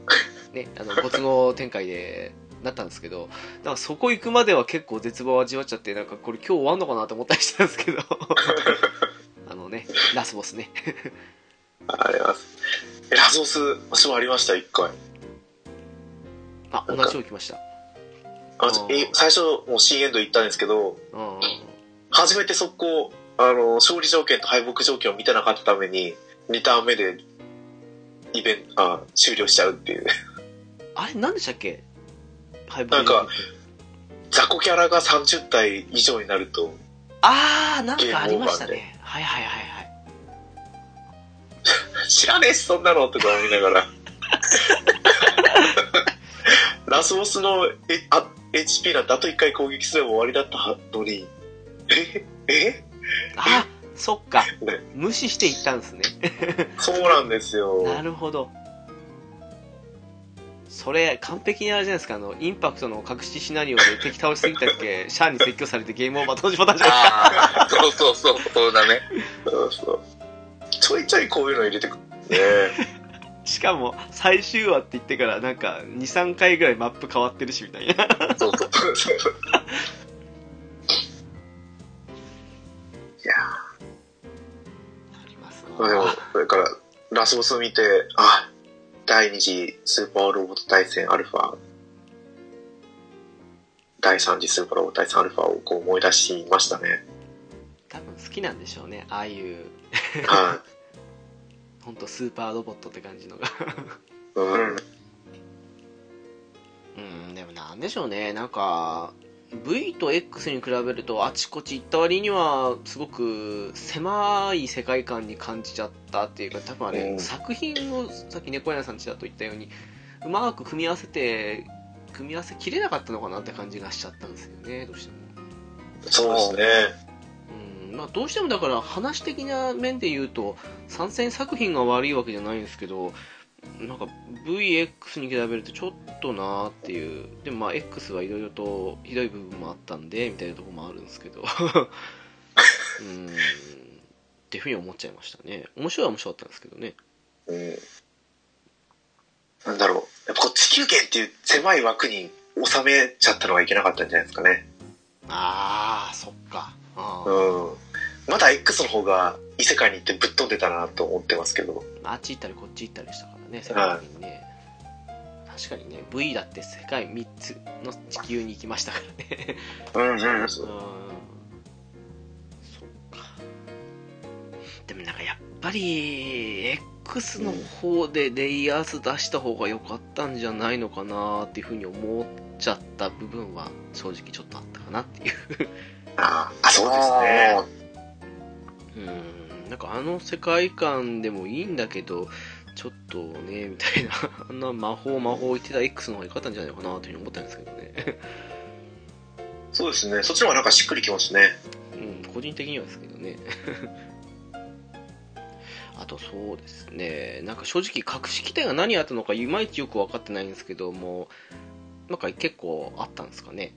ねあの没後展開でなったんですけど <laughs> なんかそこ行くまでは結構絶望を味わっちゃってなんかこれ今日終わんのかなと思ったりしたんですけど <laughs> あのねラスボスねあ。あります。えラスボス、私もありました、一回。あ同じよう来ましたあ最初、もう C エンド行ったんですけど、初めて速攻、あの、勝利条件と敗北条件を見てなかったために、2ターン目で、イベント、あ、終了しちゃうっていう。あれ何でしたっけ？はいなんか雑魚キャラが30体以上になると、ああなんかありましたね。はいはいはいはい。<laughs> 知らねえし、そんなのとか思いながら。<laughs> ラスボスのえあ HP なんてあと1回攻撃すれば終わりだったのに、え？え？あそっか。ね。無視していったんですね。そうなんですよ。<laughs> なるほどそれ完璧にあれじゃないですかあのインパクトの隠しシナリオで敵倒しすぎたっけ？<laughs> シャアに説教されてゲームオーバー当時パターンじゃないですかああ、そうそうそう、そうだね。そうそうちょいちょいこういうの入れてくるね。<laughs> しかも最終話って言ってからなんか23回ぐらいマップ変わってるしみたいなそうそう。いや <laughs> ありますーでも、それから、ラスボスを見て、あ、第2次スーパーロボット対戦アルファ、第3次スーパーロボット対戦アルファをこう思い出しましたね。多分好きなんでしょうねああいうは本当 <laughs> スーパーロボットって感じのがい。うん。うんでもなんでしょうねなんか V と X に比べるとあちこち行った割にはすごく狭い世界観に感じちゃったっていうか多分あれ、うん。作品をさっき猫屋さんちらっと言ったようにうまく組み合わせて組み合わせきれなかったのかなって感じがしちゃったんですよねどうしても。そうですね。うん。まあ、どうしてもだから話的な面で言うと参戦作品が悪いわけじゃないんですけどなんか VX に比べるとちょっとなーっていうでもまあ X はいろいろとひどい部分もあったんでみたいなところもあるんですけど <laughs> うんっていうふうに思っちゃいましたね面白いは面白かったんですけどねうん。なんだろう。やっぱこう地球圏っていう狭い枠に収めちゃったのがいけなかったんじゃないですかね。ああそっかうん。まだ X の方が異世界に行ってぶっ飛んでたなと思ってますけど。あっち行ったりこっち行ったりしたからね世界的にね。確かにね V だって世界3つの地球に行きましたからね。うんうん。うん。そっか。でもなんかやっぱり X の方でレイヤース出した方が良かったんじゃないのかなっていうふうに思っちゃった部分は正直ちょっとあったかなっていう。ああ、そうですね。うん。なんかあの世界観でもいいんだけどちょっとねみたいな <laughs> あんな魔法魔法言ってた X の方が良かったんじゃないのかなというふうに思ったんですけどねそうですね。そっちの方がなんかしっくりきますね。うん、個人的にはですけどね。<laughs> あとそうですね、なんか正直隠し機体が何あったのかいまいちよく分かってないんですけども、なんか結構あったんですかね。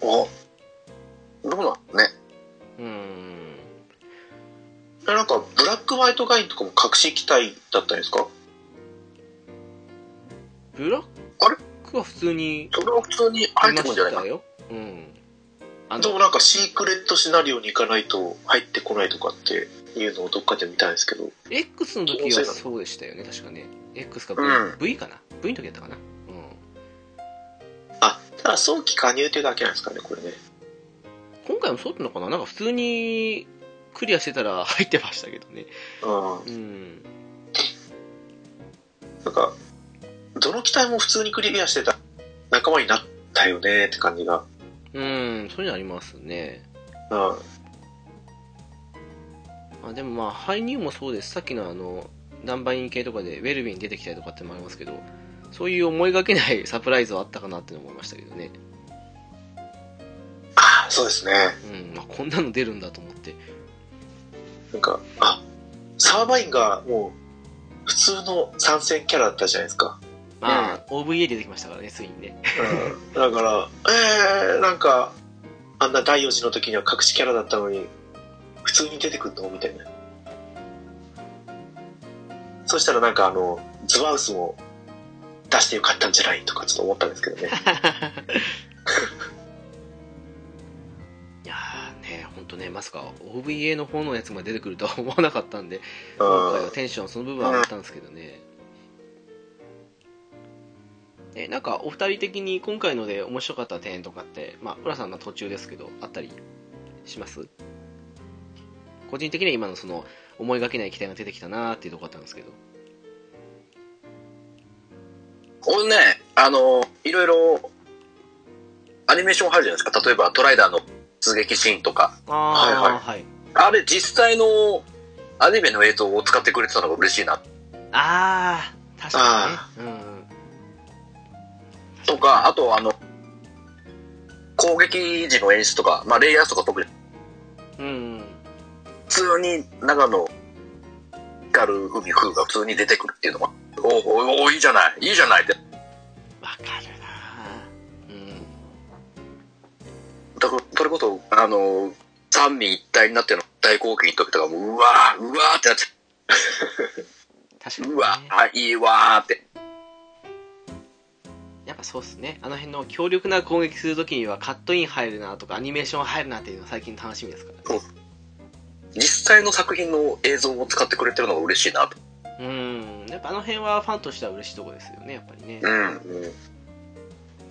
おどうなのね。うーん。なんか、ブラックホワイトガインとかも隠し機体だったんですか？ブラックは普通にいそれは普通に入ってまくんじゃない？か。うん。あの、でもなんかシークレットシナリオに行かないと入ってこないとかっていうのをどっかで見たんですけど。X の時はそうでしたよね、確かね。X か V,、うん v かな ?V の時だったかな？うん。あ、ただ早期加入ってだけなんですかね、これね。今回もそうだったのかな？なんか普通にクリアしてたら入ってましたけどね。うん。うん。なんか、どの機体も普通にクリアしてた仲間になったよねって感じが。うん、そういうのありますね。うん。あでもまあ、排入もそうです。さっきのあの、ナンバイン系とかでウェルビーに出てきたりとかってのもありますけど、そういう思いがけないサプライズはあったかなって思いましたけどね。あ、そうですね。うん、まあ、こんなの出るんだと思って。なんか、あ、サーバインがもう普通の参戦キャラだったじゃないですか。まあ、OVA で出てきましたからね、ついにね。うん。だから、えー、なんか、あんな第4次の時には隠しキャラだったのに、普通に出てくるのみたいな。そしたらなんかあの、ズワウスも出してよかったんじゃないとかちょっと思ったんですけどね。<laughs> ーねまさか OVA の方のやつまで出てくるとは <laughs> 思わなかったんでう今回はん。テンションその部分は上がったんですけどねえなんかお二人的に今回ので面白かった点とかってまあ浦さんの途中ですけどあったりします？個人的には今のその思いがけない期待が出てきたなーっていうところだったんですけど俺ね、あの、いろいろ、アニメーション入るじゃないですか。例えば、トライダーの出撃シーンとか。はいはい。はい。あれ、実際のアニメの映像を使ってくれてたのが嬉しいな。ああ確かにね。とか、あと、あの、攻撃時の演出とか、まあ、レイヤースとか特に、うんうん。普通に長野、光る海風が普通に出てくるっていうのが、おおおいいじゃない、いいじゃないって。わかるだから、それこそ、あの、三位一体になっての大攻撃の時とかも、うわー、うわーってなって、確かに、ね、うわー、あいいわーって。やっぱそうっすね。あの辺の強力な攻撃するときにはカットイン入るなとかアニメーション入るなっていうのが最近の楽しみですからね。実際の作品の映像を使ってくれてるのが嬉しいなと。うん。やっぱあの辺はファンとしては嬉しいとこですよねやっぱりね。うん。うん。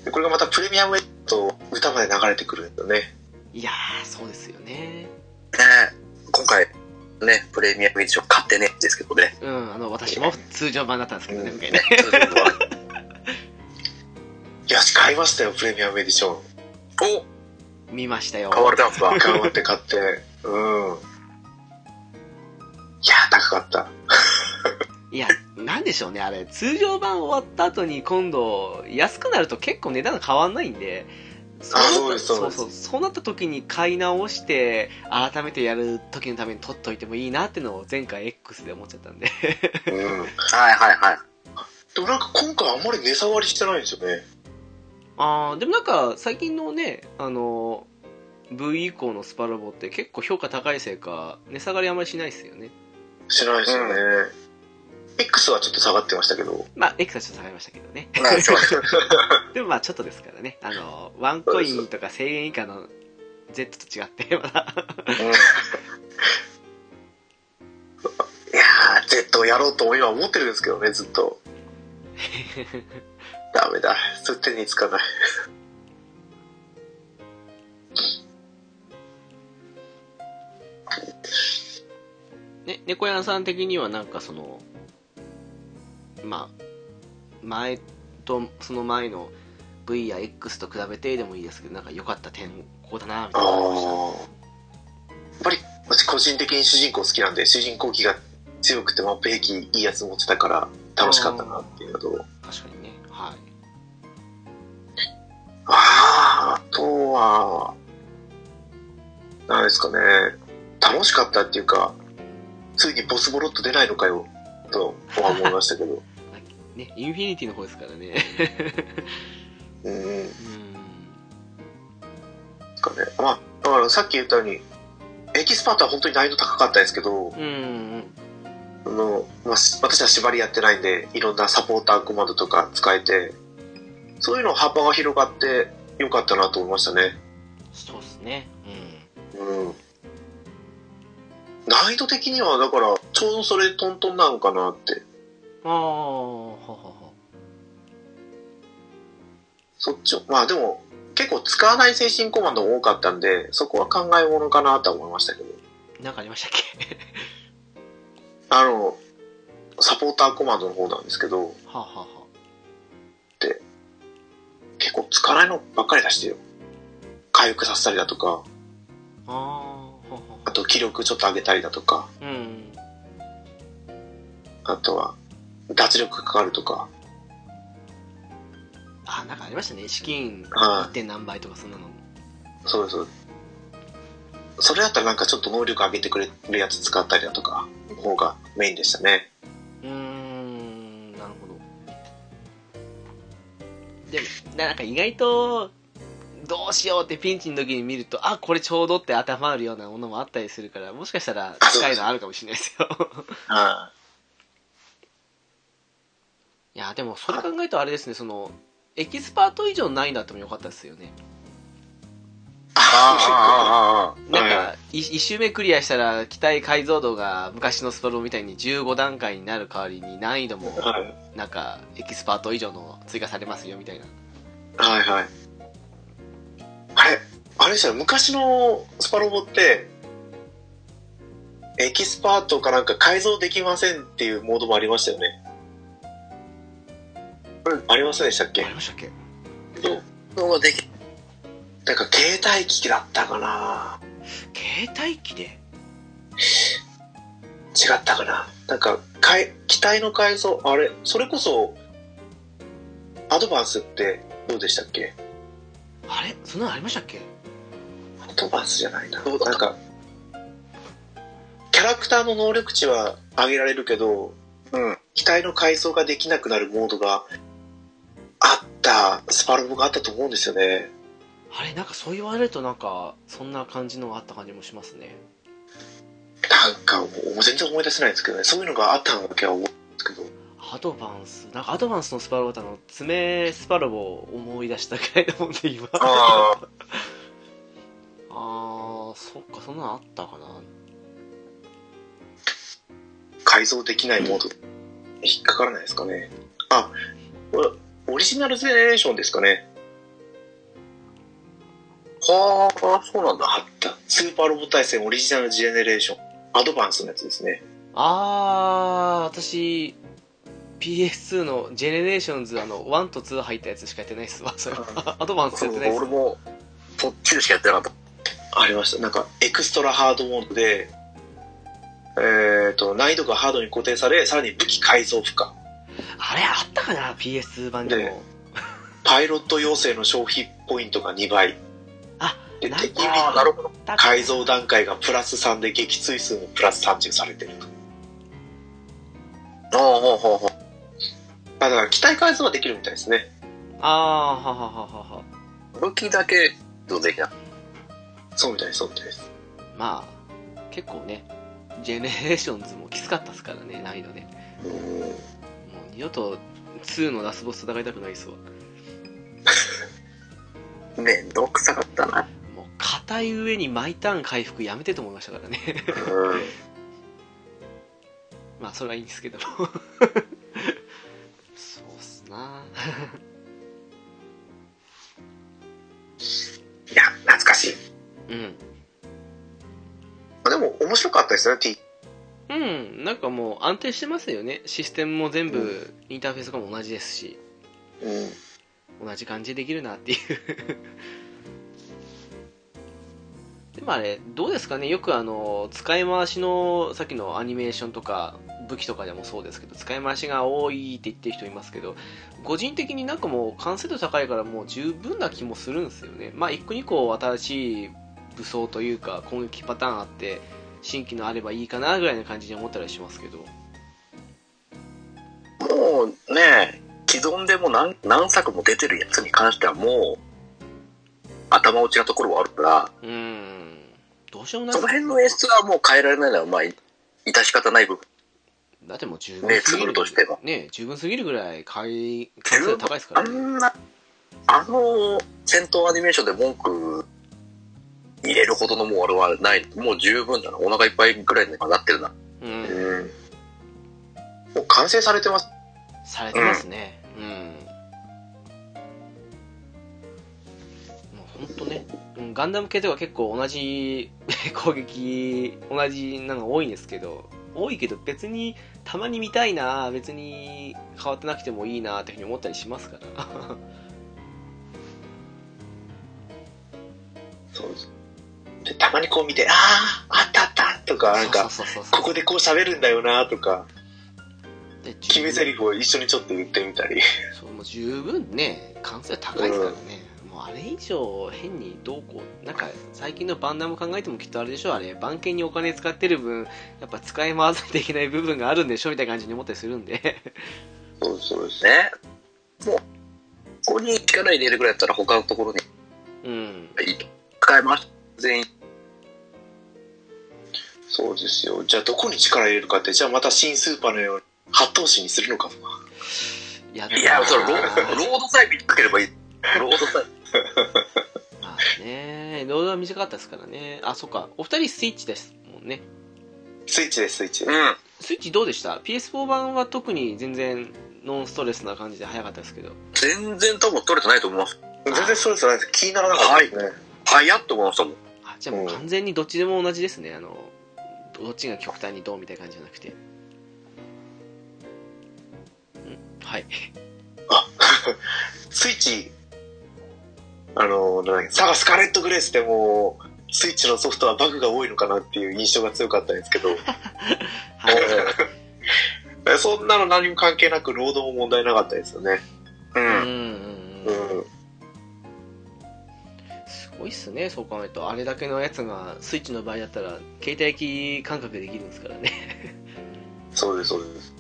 でこれがまたプレミアムエと歌まで流れてくるんだよね。いやーそうですよねね今回、ね、プレミアムエディション買ってねですけどね。うんあの私も通常版だったんですけどねうんねいや、買いましたよ、プレミアムエディション。お見ましたよ買われたんすか頑張って買って。うん。いや、高かった。いやなんでしょうねあれ通常版終わった後に今度安くなると結構値段が変わんないんでそうなったそうそうそうなった時に買い直して改めてやる時のために取っといてもいいなってのを前回 X で思っちゃったんでうん。はいはいはい。でもなんか今回あんまり値下がりしてないんですよね。あーでもなんか最近のねあの V 以降のスパラボって結構評価高いせいか値下がりあんまりしないですよねしないですよね。X はちょっと下がってましたけど。まあ X はちょっと下がりましたけどねでもまあちょっとですからねあのワンコインとか1000円以下の Z と違ってまだいやー、Z をやろうと今思ってるんですけどね、ずっと。<laughs> ダメだ。それ手につかない。ね、猫屋さん的にはなんかそのまあ前とその前の V や X と比べてでもいいですけどなんか良かった点ここだなみたいな。のありましたやっぱり私個人的に主人公好きなんで主人公気が強くてマップ兵器いいやつ持ってたから楽しかったなっていうのと。確かにね。はい。あーあとは何ですかね。楽しかったっていうかついにボスボロット出ないのかよとは思いましたけど。<laughs> ねインフィニティの方ですからね。うん。うん。かねまあだからさっき言ったようにエキスパートは本当に難易度高かったですけどうんうん。あの、まあ、し私は縛りやってないんで、いろんなサポーターコマンドとか使えて、そういうの幅が広がってよかったなと思いましたね。そうですね。うん。難易度的には、だから、ちょうどそれトントンなのかなって。うんああはははそっちを、まあでも、結構使わない精神コマンドも多かったんで、そこは考えものかなとは思いましたけど。なんかありましたっけ？<laughs> あの、サポーターコマンドの方なんですけど、はあ、はあは結構使わないのばっかり出してよ。回復させたりだとか、あ、ああと気力ちょっと上げたりだとか、あうんあとは、脱力かかるとか、あなんかありましたね資金は 1. 点何倍とかそんなのい、そうです。それだったらなんかちょっと能力上げてくれるやつ使ったりだとか、の方がメインでしたね。うーんなるほどでもなんか意外とどうしようってピンチの時に見ると、あ、これちょうどって頭あるようなものもあったりするから、もしかしたら近いのあるかもしれないですよ。あ <laughs> いや、でもそれ考えるとあれですね、その、エキスパート以上ないんだってもよかったですよね。ああ、<laughs> なんか、い一周目クリアしたら、機体改造度が昔のスパロボみたいに15段階になる代わりに難易度も、はいなんか、エキスパート以上の追加されますよみたいな。はいはい。あれ、でしたね、昔のスパロボって、エキスパートかなんか改造できませんっていうモードもありましたよね。ありませんでしたっけ？ありましたっけ？のができなんか携帯機器だったかな。携帯機で？違ったかな。なんか、かい機体の改造、あれ、それこそ、アドバンスってどうでしたっけ？あれ？そんなのありましたっけ？アドバンスじゃないな。なんか、キャラクターの能力値は上げられるけど、うん。機体の改装ができなくなるモードがあったスパロボがあったと思うんですよね。あれなんかそう言われるとなんか、そんな感じのがあった感じもしますね。なんかもう全然思い出せないんですけどね。そういうのがあったのだけは思うんですけど。アドバンス、なんかアドバンスのスパロボってあの、爪スパロボを思い出したくらいだもんで、今。ああ <laughs> あ、ー、そっか、そんなのあったかな。改造できないモード、引っかからないですかね。あ、これオリジナルゼネレーションですかね。はあ、そうなんだ。あった。スーパーロボ大戦オリジナルジェネレーション。アドバンスのやつですね。あー、私、PS2 のジェネレーションズ、あの、1と2入ったやつしかやってないっすわ。それはアドバンスやってないっす俺。も、そっちでしかやってなかっありました。なんか、エクストラハードモードで、えっ、と、難易度がハードに固定され、さらに武器改造負荷。あれあったかな ?PS2 版ででも。パイロット養成の消費ポイントが2倍。あで、敵た。ああ、なるほど。改造段階がプラス3で撃墜数もプラス30されてると。ああ、ほうほうほう。あだから機体改造はできるみたいですね。あー、ははははは。武器だけ、改造できない。そうみたいです、そうみたいです。まあ、結構ね、ジェネレーションズもきつかったっすからね、難易度ね。うんもう二度と2のラスボス戦いたくないっすわ。<laughs> めんどくさかったな。もう、硬い上に毎ターン回復やめてと思いましたからね。うん <laughs> まあ、それはいいんですけども。<laughs> そうっすな。うん。でも、面白かったですね、T。うん、なんかもう安定してますよね。システムも全部、インターフェースとかも同じですし、うん。同じ感じでできるなっていう。<laughs> でもあれ、どうですかね？よくあの、使い回しの、さっきのアニメーションとか、武器とかでもそうですけど、使い回しが多いって言ってる人いますけど、個人的になんかもう完成度高いからもう十分な気もするんですよね。まあ、一個二個新しい武装というか、攻撃パターンあって、新規のあればいいかなぐらいな感じに思ったりしますけど。もうね、既存でも何何作も出てるやつに関してはもう、頭打ちなところはあるから、うーん、どうしようもないその辺の演出はもう変えられないのは、まあ、致し方ない部分。だってもう十分ね、すぎる作るとしても。ね十分すぎるぐらい回完成度高いですかあらねんな、あの戦闘アニメーションで文句入れるほどのもう俺はない。もう十分だな。お腹いっぱいぐらいにはなってるな。うんうん。もう完成されてます。されてますねうん、もう本当ね、うん、ガンダム系とか結構同じ <laughs> 攻撃同じなの多いんですけど多いけど別にたまに見たいな別に変わってなくてもいいなっていうふうに思ったりしますから <laughs> そうです。で、たまにこう見て、ああ、あったあったとか、なんか、ここでこう喋るんだよなとか、で決め台詞を一緒にちょっと言ってみたり。そうもう十分ね完成度高いですからね、もうあれ以上変にどうこうなんか最近のバンダム考えてもきっとあれでしょあれ番犬にお金使ってる分やっぱ使い回さないといけない部分があるんでしょみたいな感じに思ったりするんでそうそうです。ね。もう、ここに力入れるぐらいだったら他のところにうん。使えます。全員。そうですよ。じゃあどこに力入れるかって、じゃあまた新スーパーのように、八頭身にするのかとか。いや、いや、それロロードさえ短ければいい。ロードさえ。あね、ロードは短かったですからね。あ、そっか。お二人スイッチですもんね。スイッチです、スイッチ。うん。スイッチどうでした ?PS4 版は特に全然ノンストレスな感じで早かったですけど。全然多分取れてないと思います。全然ストレスないです。気にならなかったですね。早っと思いましたもん。あ、じゃあもう完全にどっちでも同じですね。あの、どっちが極端にどうみたいな感じじゃなくて。うん、はい。スイッチ、あの、なんだっけ、サガスカーレットグレースでも、スイッチのソフトはバグが多いのかなっていう印象が強かったんですけど、<laughs> そんなの何も関係なく、ロードも問題なかったですよね。う。うんんう。ん。ごいっすね、そう考えると。あれだけのやつが、スイッチの場合だったら、携帯機感覚できるんですからね。<laughs> そうです、そうです。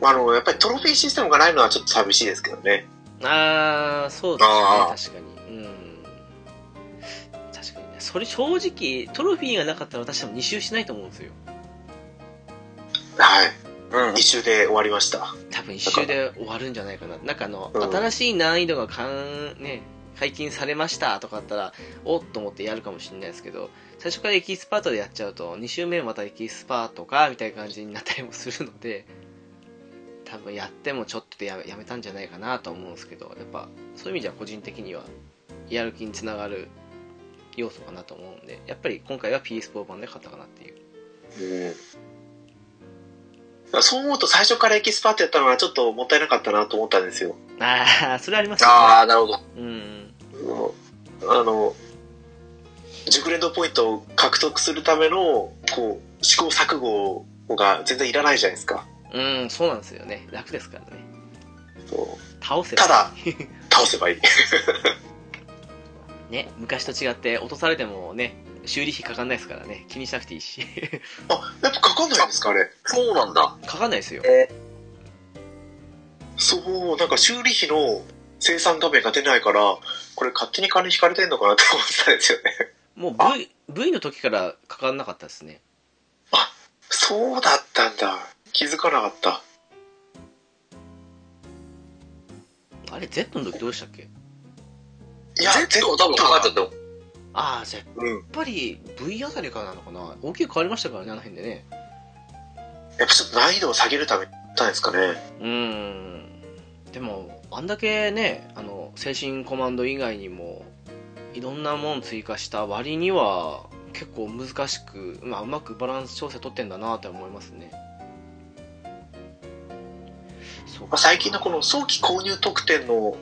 まあ、あの、やっぱりトロフィーシステムがないのはちょっと寂しいですけどね。あー、そうですねあ、確かに。うん。確かにね。それ正直、トロフィーがなかったら私多分2周しないと思うんですよ。はい。うん一周で終わりました。多分1周で終わるんじゃないかな。なんかあの、うん新しい難易度がかん、ね、解禁されましたとかあったら、おっと思ってやるかもしれないですけど、最初からエキスパートでやっちゃうと、2周目またエキスパートか、みたいな感じになったりもするので、多分やってもちょっとでやめやめたんじゃないかなと思うんですけど、やっぱそういう意味では個人的には、やる気につながる要素かなと思うんで、やっぱり今回は PS4 版で買ったかなっていう。うん。そう思うと最初からエキスパートやったのはちょっともったいなかったなと思ったんですよ。ああ、それありますよね。ああ、なるほど。うん。あの、熟練度ポイントを獲得するための、こう、試行錯誤が全然いらないじゃないですか。うん、そうなんですよね。楽ですからね。そう倒せばただ、<laughs> 倒せばいい。<laughs> ね、昔と違って落とされてもね、修理費かかんないですからね、気にしなくていいし。あ、やっぱかかんないんですかあれ？そうなんだ。かかんないですよ。そう、なんか修理費の生産画面が出ないから、これ勝手に金引かれてんのかなって思ってたんですよね。もうあ V、V の時からかかんなかったですね。そうだったんだ。気づかなかった。あれ、Z の時どうでしたっけ？いや、Z は多分かかっちゃったよ。ああ、じゃあやっうん。ぱり V あたりからなのかな？大きく変わりましたからね、あの辺でね。やっぱちょっと難易度を下げるためたんですかね。うーん。でも、あんだけね、あの、精神コマンド以外にも、いろんなもん追加した割には、結構難しく、まあ、うまくバランス調整取ってんだなって思いますね。そうまあ、最近のこの早期購入特典の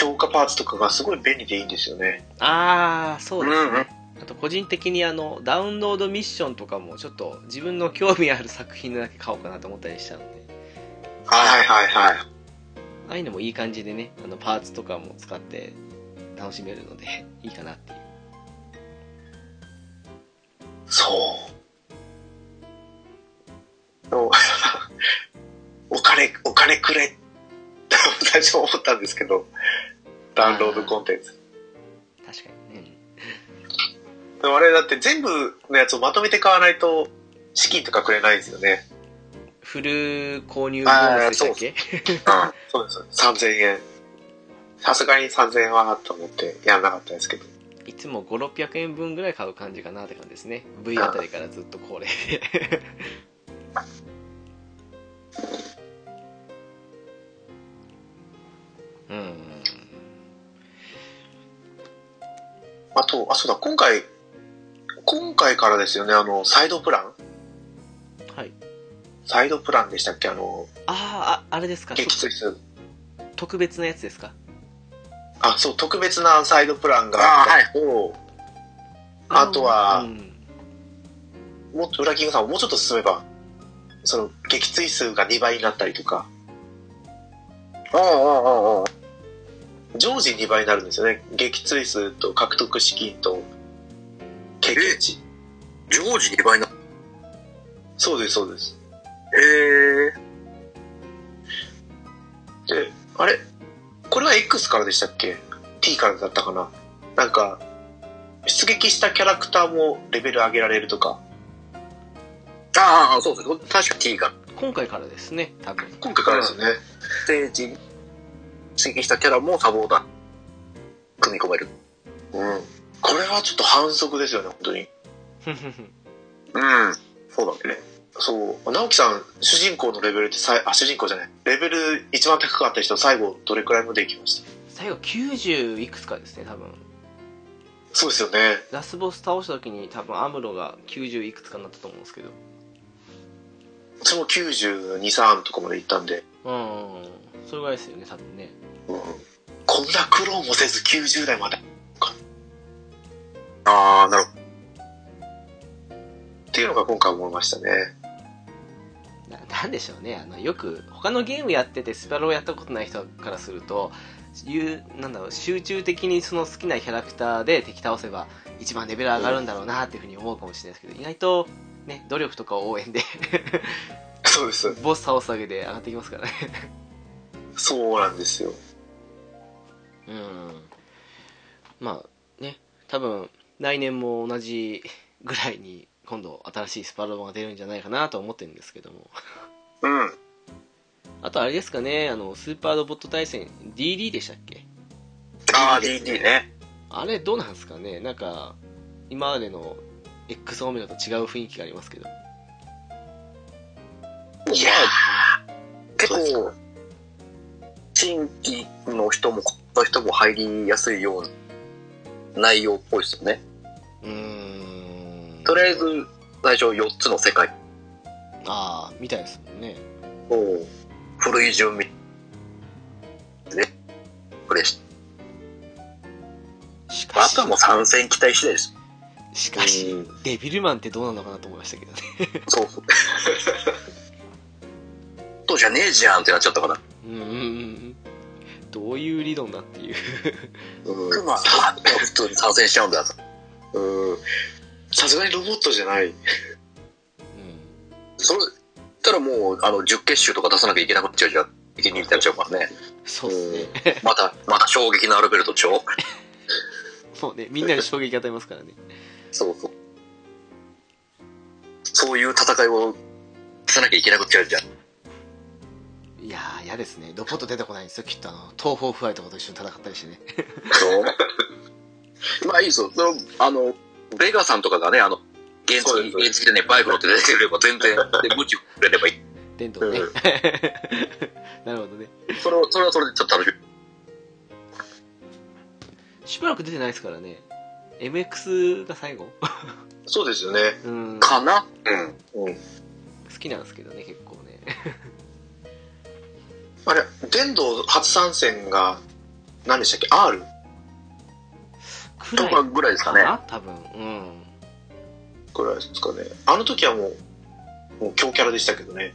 強化パーツとかがすごい便利でいいんですよね。ああ、そうですね。うんうんあと個人的にあの、ダウンロードミッションとかもちょっと自分の興味ある作品だけ買おうかなと思ったりしたので、はいはいはい。ああいうのもいい感じでね、あの、パーツとかも使って楽しめるので、<laughs> いいかなっていう。そう。おお金、お金くれ。最初思ったんですけど、ダウンロードコンテンツ。確かにね。でもあれだって全部のやつをまとめて買わないと資金とかくれないんですよね。フル購入ボーナスでしたっけ？そうです。3000円。さすがに3000円はと思ってやらなかったですけど。いつも5、600円分ぐらい買う感じかなって感じですね。V あたりからずっと恒例で。<laughs> うん。あと、あ、そうだ、今回、今回からですよね、あの、サイドプラン？はい。サイドプランでしたっけ？あの、あーあ、あれですか？激追数。特別なやつですか？あ、そう、特別なサイドプランがあったのと、あとはうんもっと、裏キングさんもうちょっと進めば、その、撃墜数が2倍になったりとか、うんうんうんうん。常時2倍になるんですよね。撃墜数と獲得資金と経験値。常時2倍な。そうです、そうです。へえ。あれ？これは X からでしたっけ ?T からだったかな？なんか、出撃したキャラクターもレベル上げられるとか。ああ、そうです。確か T が。今回からですね、多分。今回からですよね。ステージに出撃したキャラもサポーター組み込める。うん。これはちょっと反則ですよね、本当に。うん。そうだね。そう。直樹さん、主人公のレベルってさい、あ、主人公じゃない。レベル一番高かった人、最後どれくらいまで行きました？最後90いくつかですね、多分。そうですよね。ラスボス倒した時に多分アムロが90いくつかになったと思うんですけど。私も92、3とかまで行ったんで、うん。それぐらいですよね、多分ね。うん。こんな苦労もせず90代まで。ああ、なるほど。っていうのが今回思いましたね。ななんでしょうねあのよく他のゲームやっててスパローやったことない人からするというなんだろう集中的にその好きなキャラクターで敵倒せば一番レベル上がるんだろうなっていうふうに思うかもしれないですけど意外とね努力とか応援でそうです。ボス倒すだけで上がってきますからねそうなんですよ。うん。まあね。多分来年も同じぐらいに今度新しいスパロボが出るんじゃないかなと思ってるんですけども。うん。あとあれですかね。あのスーパーロボット対戦 DD でしたっけ？ああ、DD ね。あれどうなんですかね？なんか今までの X オメガと違う雰囲気がありますけど。いや結構、新規の人も、この人も入りやすいような内容っぽいですよね。うーん。とりあえず、最初4つの世界。ああみたいですもんね。を古い順み、ね、プレイし。しかし。あとはもう参戦期待次第です。しかしうん。デビルマンってどうなのかなと思いましたけどね。そう。そう。とじゃねえじゃんってなっちゃったから。うんうんうんどういう理論だっていううんクマさ、普通に参戦しちゃうんだと。うん。さすがにロボットじゃない。うんそれ、たらもう、あの、十結集とか出さなきゃいけなくなっちゃうじゃん。責任になっちゃうからね。そうですねまた、また衝撃のアルベルト長。もうねみんなに衝撃与えますからねそうそう。そういう戦いをさなきゃいけなくなっちゃうじゃん。いやー嫌ですねロボット出てこないんですよきっとあの東方不敗とかと一緒に戦ったりしてね。まあいいですよ。その、あの、ベガさんとかがね、あの、原付き、原付きでね、バイク乗って出てくれれば全然、<laughs> で、ムチくれればいい。電動ね、うん <laughs> なるほどねそれは、それはそれでちょっと楽しい。しばらく出てないですからね MX が最後？そうですよね。うんかな？うん。うん。好きなんですけどね結構ねあれ、電動初参戦が、何でしたっけ ?R? とかぐらいですかね。な多分うんぐらいですかね。あの時はもう、もう強キャラでしたけどね。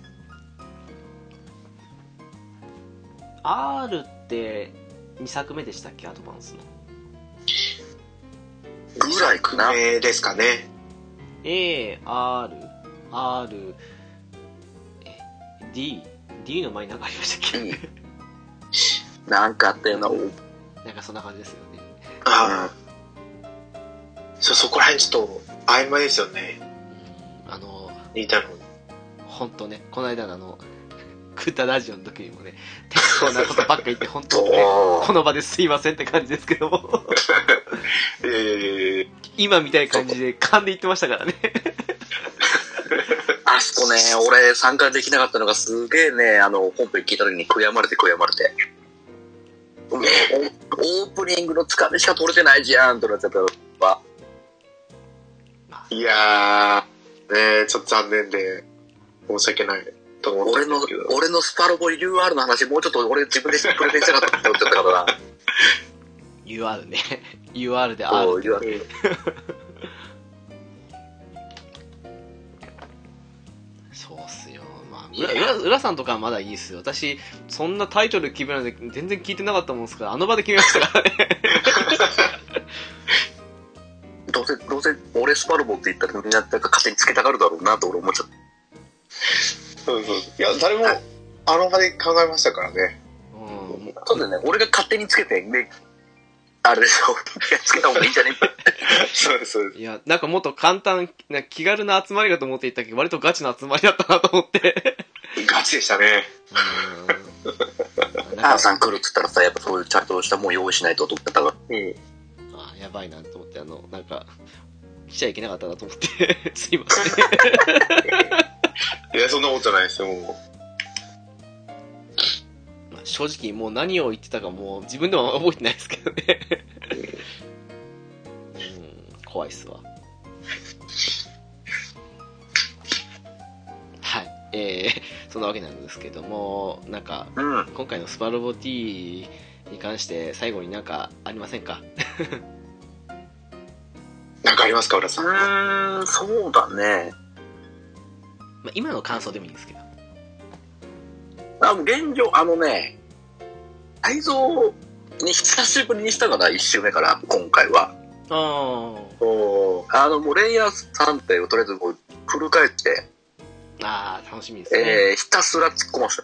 R って2作目でしたっけ？アドバンスのぐらいかな。名ですかね。A、R、R、え D、D の前に何かありましたっけ、<laughs> なんかあったよな。なんかそんな感じですよね。ああ。そ、そこら辺ちょっと、曖昧ですよね。うんあの、似たの。本当ね、この間のあの、<laughs> クータラジオの時にもね、結構なことばっか言って、<laughs> 本当ね、この場ですいませんって感じですけども、今みたいな感じで勘で言ってましたからね。あそこね、俺参加できなかったのがすげえね、あの、本編聞いた時に悔やまれて悔やまれて。もうオープニングのつかみしか取れてないじゃんとなっちゃったわ。いやー、ねちょっと残念で、申し訳ない俺の俺のスパロボ UR の話もうちょっと俺自分でプレゼンしたかったって思っちゃったからな。<laughs> UR ね。UR でそ R うって。浦さんとかはまだいいっすよ。私、そんなタイトル決めるので全然聞いてなかったもんですから、あの場で決めましたからね。<laughs> どうせ、どうせ俺スパロボって言ったらみんななんか勝手につけたがるだろうなと俺思っちゃった。そうそう。いや、誰も、あの場で考えましたからね。うん、もそうだよね、俺が勝手につけて、で、あれでしょ、つけた方がいいんじゃね？<laughs> そうです、そうです。いや、なんかもっと簡単、な気軽な集まりかと思っていったけど、割とガチな集まりだったなと思って。ガチでしたね。うーさん来るって言ったらさ、やっぱそういうちゃんとしたもん用意しないとと思ってたから。うん。あやばいなと思って、あの、なんか、来ちゃいけなかったなと思って、<laughs> すいません。<laughs> いや、そんなことないですよ、もまあ正直もう何を言ってたかもう自分でも覚えてないですけどね。うん、怖いっすわ。はい。えー、そんなわけなんですけども、なんか、うん。今回のスパロボ T に関して最後になんかありませんか？う。なんかありますか、浦さん？うーん、そうだね。まあ、今の感想でもいいんですけど。あの、現状、あのね、改造に久しぶりにしたから、一周目から、今回は。ああの、もうレイヤー3体をとりあえずもうフル返って、あ、ああ、楽しみですね。えー、ひたすら突っ込ませた。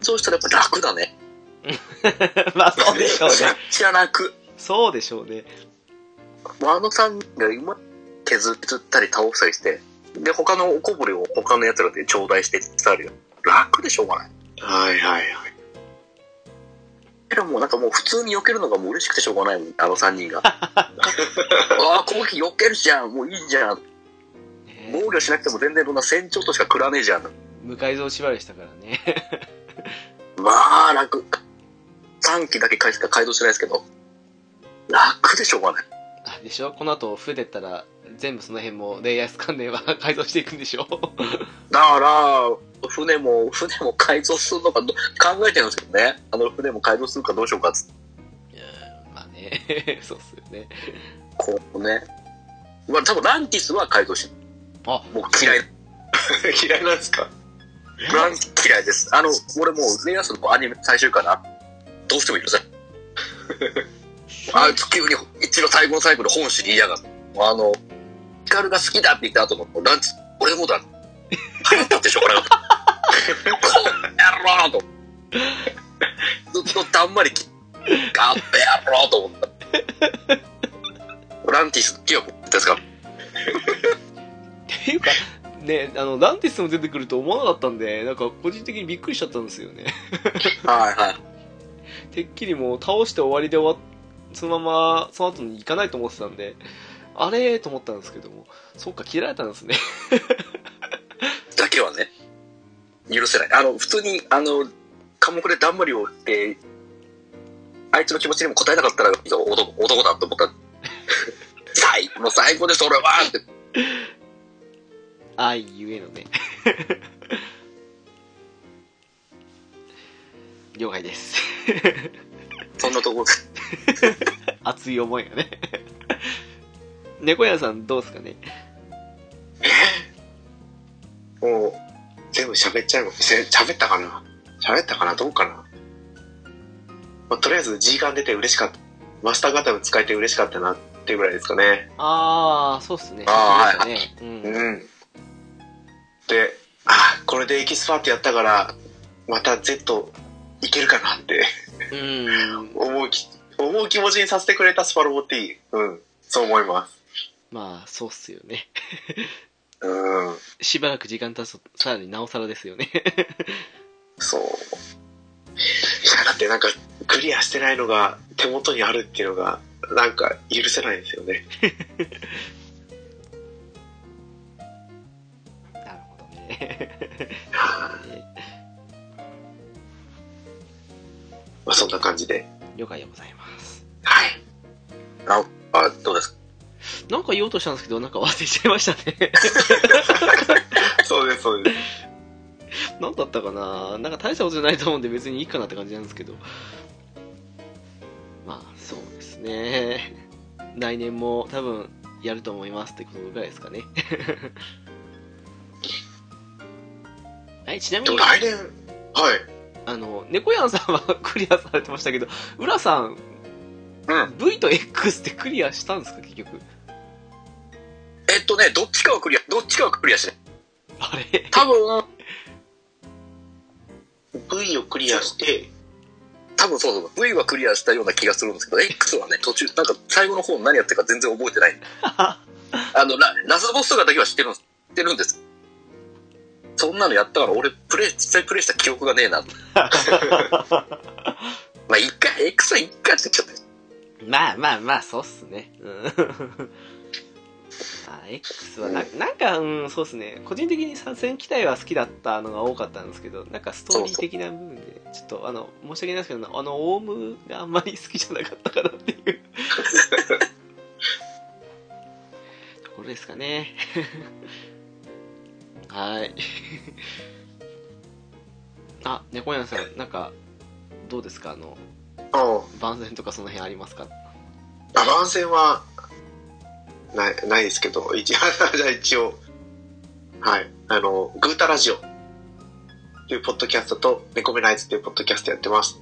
そうしたらやっぱ楽だね。<laughs> まあそうでしょうねめち。ゃくちゃ楽。そうでしょうね。もうあの3人が今削ったり倒したりして、で、他のおこぼれを他の奴らで頂戴してってあるよ。楽でしょうがない。はいはいはい。でもなんかもう普通に避けるのがもう嬉しくてしょうがないもん、あの3人が。ああ、攻撃避けるじゃん、もういいじゃん。ね防御しなくても全然そんな戦長としか食らねえじゃん。無改造縛りしたからね。まあ、楽。3機だけ返した改造してないですけど、楽でしょうがない。あでしょ？この後、増えてったら、全部その辺も、レイヤース関連は <laughs> 改造していくんでしょ？だから、船も、船も改造するのかど考えてるんですけどね。あの船も改造するかどうしようかっつって、いやーまあね、<laughs> そうっすよね。こうね。まあ多分ランティスは改造しあ、僕嫌い。<laughs> 嫌いなんですか？ランティス嫌いです。あの、俺もうレイヤースのアニメ最終回な。どうしても許せない。<laughs> あいつ急に一の最後の最後で本誌に言いやがって。あの、ヒカルが好きだって言った後のランティス、俺のことだ。腹立ってしょうがなかった。この野郎と。ずっとだんまりき、ガッベ野郎と思った。ランティス、清子ですかっていうか、ね、あの、ランティスも出てくると思わなかったんで、なんか個人的にびっくりしちゃったんですよね。はいはい。てっきりもう倒して終わりで終わっ、そのまま、その後に行かないと思ってたんで、あれーと思ったんですけども、そっか、切られたんですね。だけはね、許せない。あの、普通に、あの、科目でだんまりをって、あいつの気持ちにも応えなかったら、男男だと思った。<laughs> 最後の最後でそれはって。愛ゆえのね。<laughs> 了解です。<laughs> そんなとこ。熱い思いがね。猫屋さんどうですかね？もう、全部喋っちゃいます。せ喋ったかな？喋ったかな？どうかな、まあ、とりあえず G ガン出て嬉しかった。マスターガタム使えて嬉しかったなっていうぐらいですかね。あー、そうっすね。あーそうでしたね。うん。うん。で、あ、これでエキスパートやったから、また Z いけるかなってうん。思うき、思う気持ちにさせてくれたスパロボ T。うん。そう思います。まあ、そうっすよね。うん。しばらく時間経つと、さらになおさらですよね。<laughs> そう。いや、だってなんか、クリアしてないのが手元にあるっていうのが、なんか許せないんですよね。<laughs> なるほどね。<laughs> まあそんな感じで。了解でございます。はい。あ、あどうですか？なんか言おうとしたんですけど、なんか忘れちゃいましたね。そうです、そうです。なんだったかな？なんか大したことじゃないと思うんで別にいいかなって感じなんですけど。まあ、そうですね。来年も多分やると思いますってことぐらいですかね。<laughs> はい、ちなみに、来年、はい。あの、猫やんさんはクリアされてましたけど、浦さん、うん。V と X ってクリアしたんですか？結局。とね、どっちかはクリア、どっちかはクリアしてない。あれ？多分、V をクリアして、多分そうそう。V はクリアしたような気がするんですけど、X はね、途中、なんか最後の方何やってるか全然覚えてない。<laughs> あの、ララスボスとかだけは知ってるんです。知ってるんです。そんなのやったから俺、プレイ、実際プレイした記憶がねえな。<laughs> まあ、一回、X は一回って言っちゃって。まあまあまあ、そうっすね。うん。あ X はな、なんか、うん、そうっすね。個人的に参戦機体は好きだったのが多かったんですけど、なんかストーリー的な部分で、ちょっと、あの、申し訳ないですけど、あの、オウムがあんまり好きじゃなかったかなっていう。ところですかね。はい。あ、猫屋さん、なんか、どうですか？あの、うん。番宣とかその辺ありますか？あ番宣は、ない、ないですけど、一応、<laughs> じゃあ一応、はい。あの、グータラジオというポッドキャストと、猫目ナイツというポッドキャストやってます。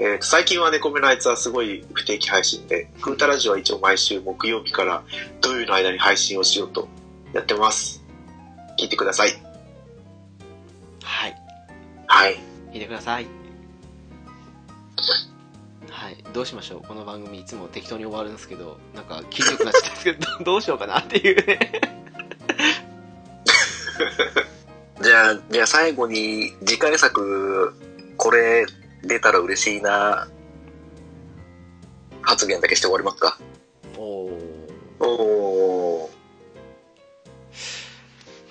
えーと最近は猫目ナイツはすごい不定期配信で、グータラジオは一応毎週木曜日から土曜日の間に配信をしようとやってます。聞いてください。はい。はい。聞いてください。はい。どうしましょうこの番組いつも適当に終わるんですけど、なんか気づくなっちゃったんですけど、ど <laughs> どうしようかなっていうね。<laughs> じゃあ、じゃあ最後に次回作、これ出たら嬉しいな、発言だけして終わりますか？おー。おー。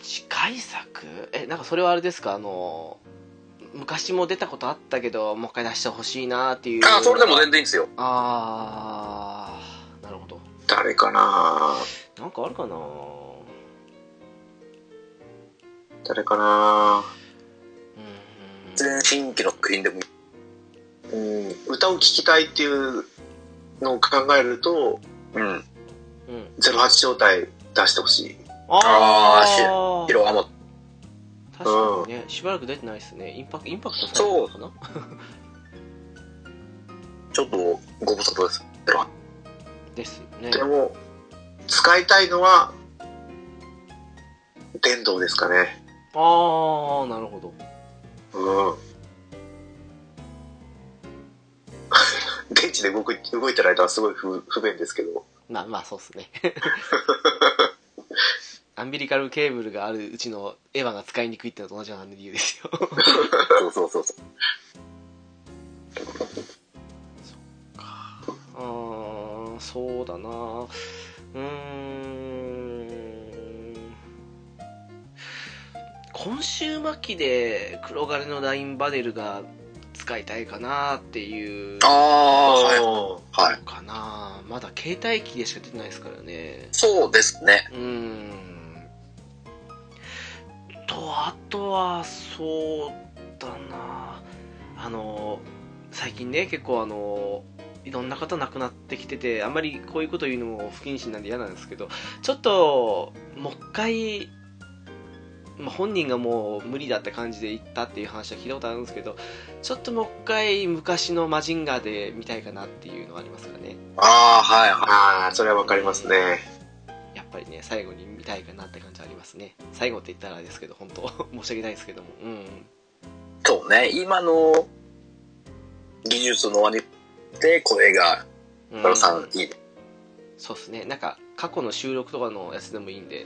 次回作？え、なんかそれはあれですか？あの、昔も出たことあったけど、もう一回出してほしいなっていう。ああ、それでも全然いいんですよ。あー、なるほど。誰かな？なんかあるかな？誰かな？うん。全然新規の作品でもいい。うん、歌を聴きたいっていうのを考えると、うん。うん。08招待出してほしい。あーしー色はもう、確かにね、しばらく出てないですね。インパクインパクトされたのかな？<laughs> ちょっとご無沙汰です。ですよね。でも、使いたいのは、電動ですかね。あー、なるほど。うん。<laughs> 電池で動く動いてる間はすごい不不便ですけど。まあまあ、そうっすね。<laughs> アンビリカルケーブルがあるうちのエヴァが使いにくいってのと同じような理由ですよ。そうそうそうそう。うーん、そうだなうーん。今週末期で黒金のラインバデルが使いたいかなっていうああ、はい。おはい。かなまだ携帯機でしか出てないですからね。そうですね。うーん。と、あとは、そうだなあの、最近ね、結構あの、いろんな方亡くなってきてて、あんまりこういうこと言うのも不謹慎なんで嫌なんですけど、ちょっと、もう一回、まあ、本人がもう無理だって感じで言ったっていう話は聞いたことあるんですけど、ちょっともう一回昔のマジンガーで見たいかなっていうのはありますかね？ああ、はいはい。それはわかりますね。やっぱりね、最後に見たいかなって感じありますね。最後って言ったらあれですけど、本当 <laughs> 申し訳ないですけども。うん。そうね。今の技術の割で声が、うん原さんいいね。そうですね。なんか、過去の収録とかのやつでもいいんで、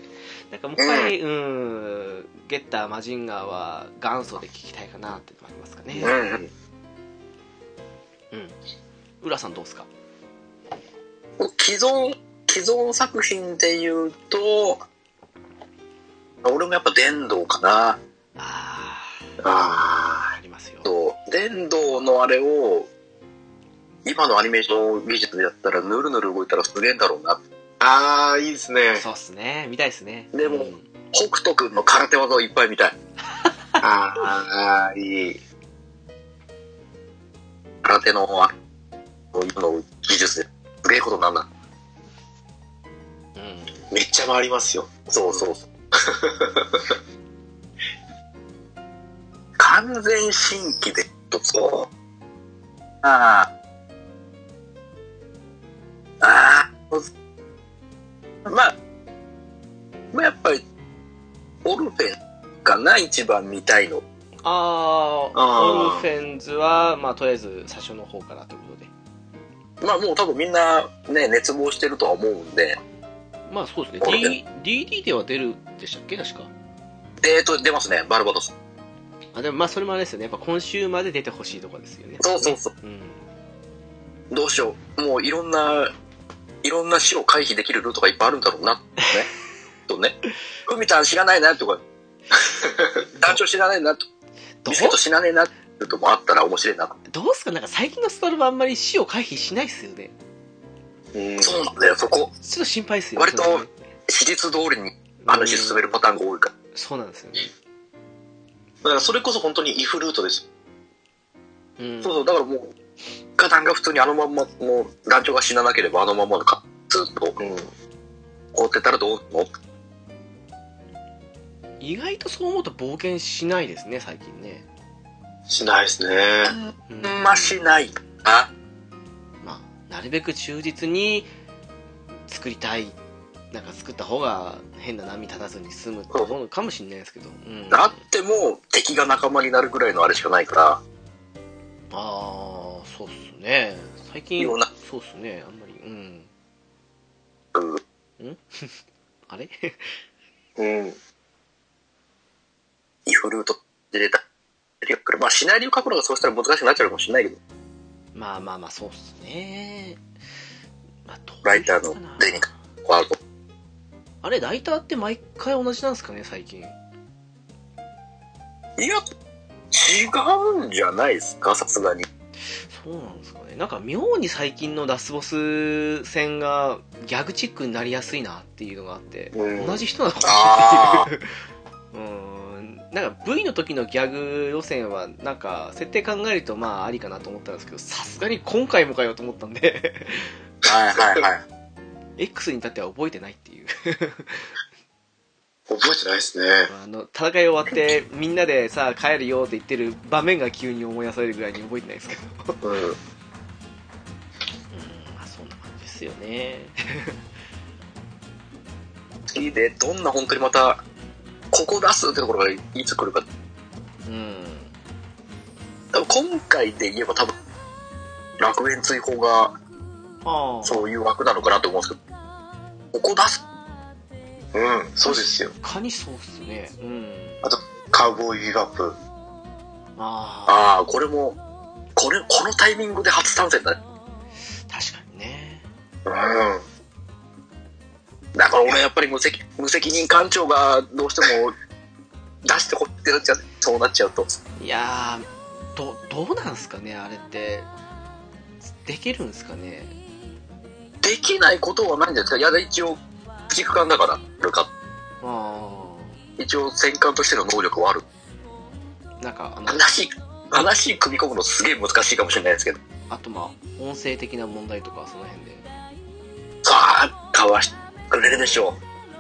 なんかもう一回、うん、ゲッター、マジンガーは元祖で聞きたいかなってのもありますかね。うん。うん。浦さんどうですか？既存、既存作品で言うと、俺もやっぱ電動かな。ああ、あありますよ。と、電動のあれを、今のアニメーション技術でやったらぬるぬる動いたらすげえんだろうな。あ。ああ、いいですね。そうっすね。見たいっすね。でもうん北斗くんの空手技をいっぱい見たい。<laughs> ああ、いい。空手の、あ今の技術ですげえことなんだ。うん。めっちゃ回りますよ。そうそうそう。<laughs> 完全新規で、そう。ああ。ああ。まあ、まあやっぱり、オルフェンかな、一番見たいの。あーあーオルフェンズはまあとりあえず最初の方からということでまあもう多分みんなね、熱望してるとは思うんで、まあそうですね D DD では出るでしたっけ？確かえーと、出ますね、バルバドス。あでもまあそれもあれですよねやっぱ今週まで出てほしいとこですよねそうそうそう。うんどうしよう。もういろんな、いろんな死を回避できるルートがいっぱいあるんだろうな、ね。<laughs> とね。ふみたん知らないな、とか。<laughs> 団長知らないな、と。ビスケット知らねえな、ともあったら面白いな。どうすか？なんか最近のスパルボあんまり死を回避しないっすよねうんそうなんだよ、そこ。ちょっと心配っすよ割と史実通りに話進めるパターンが多いから。そうなんですよねだからそれこそ本当にイフルートです。うんそうそう、だからもう、ガタンが普通にあのまんま、もう団長が死ななければあのまんまのか、ずっとうん。追ってたらどうの？意外とそう思うと冒険しないですね最近ね、しないですね。うんまあしないあ、なるべく忠実に作りたい。なんか作った方が変な波立たずに済むって思うのかもしれないですけど、うん、あっても敵が仲間になるぐらいのあれしかないから、ああそうっすね。最近そうっすねあんまり。うん。うん。<laughs> あれ？うん。イフルートで出た。まあシナリオ書くのがそうしたら難しくなっちゃうかもしれないけど、まあまあまあそうっすね、まあ、ライターのデニカ、ワールド。あれライターって毎回同じなんですかね最近。いや、違うんじゃないですか、さすがに。そうなんですかね。なんか妙に最近のラスボス戦がギャグチックになりやすいなっていうのがあって、うん。同じ人なのかあなってい。う <laughs> うんなんか V の時のギャグ路線はなんか設定考えるとまあありかなと思ったんですけどさすがに今回もかよと思ったんではいはいはい。<laughs> X に至っては覚えてないっていう覚えてないですね。あの戦い終わってみんなでさあ帰るよって言ってる場面が急に思い出されるぐらいに覚えてないですけどうん。う <laughs> んまあそんな感じですよね <laughs> 次で、どんな本当にまた、ここ出すってところがいつ来るか。うん多分今回で言えば多分、楽園追放がああそういう枠なのかなと思うんですけど、ここ出すうん、そうですよ。カニそうっすねうんカウボーイビバップ。ああああ、これも、これ、このタイミングで初参戦だね。確かにねうん。だから俺やっぱり無責無責任艦長がどうしても出してほってなっちゃう。そうなっちゃうと。いやーどどうなんすかねあれってできるんすかね？できないことはないんじゃないですか？いや、一応、駆逐艦だから、あるか。あ一応戦艦としての能力はある。あなんかあの話、話組み込むのすげえ難しいかもしれないですけど。あとまあ音声的な問題とかその辺でさあ、かわしてくれるでしょ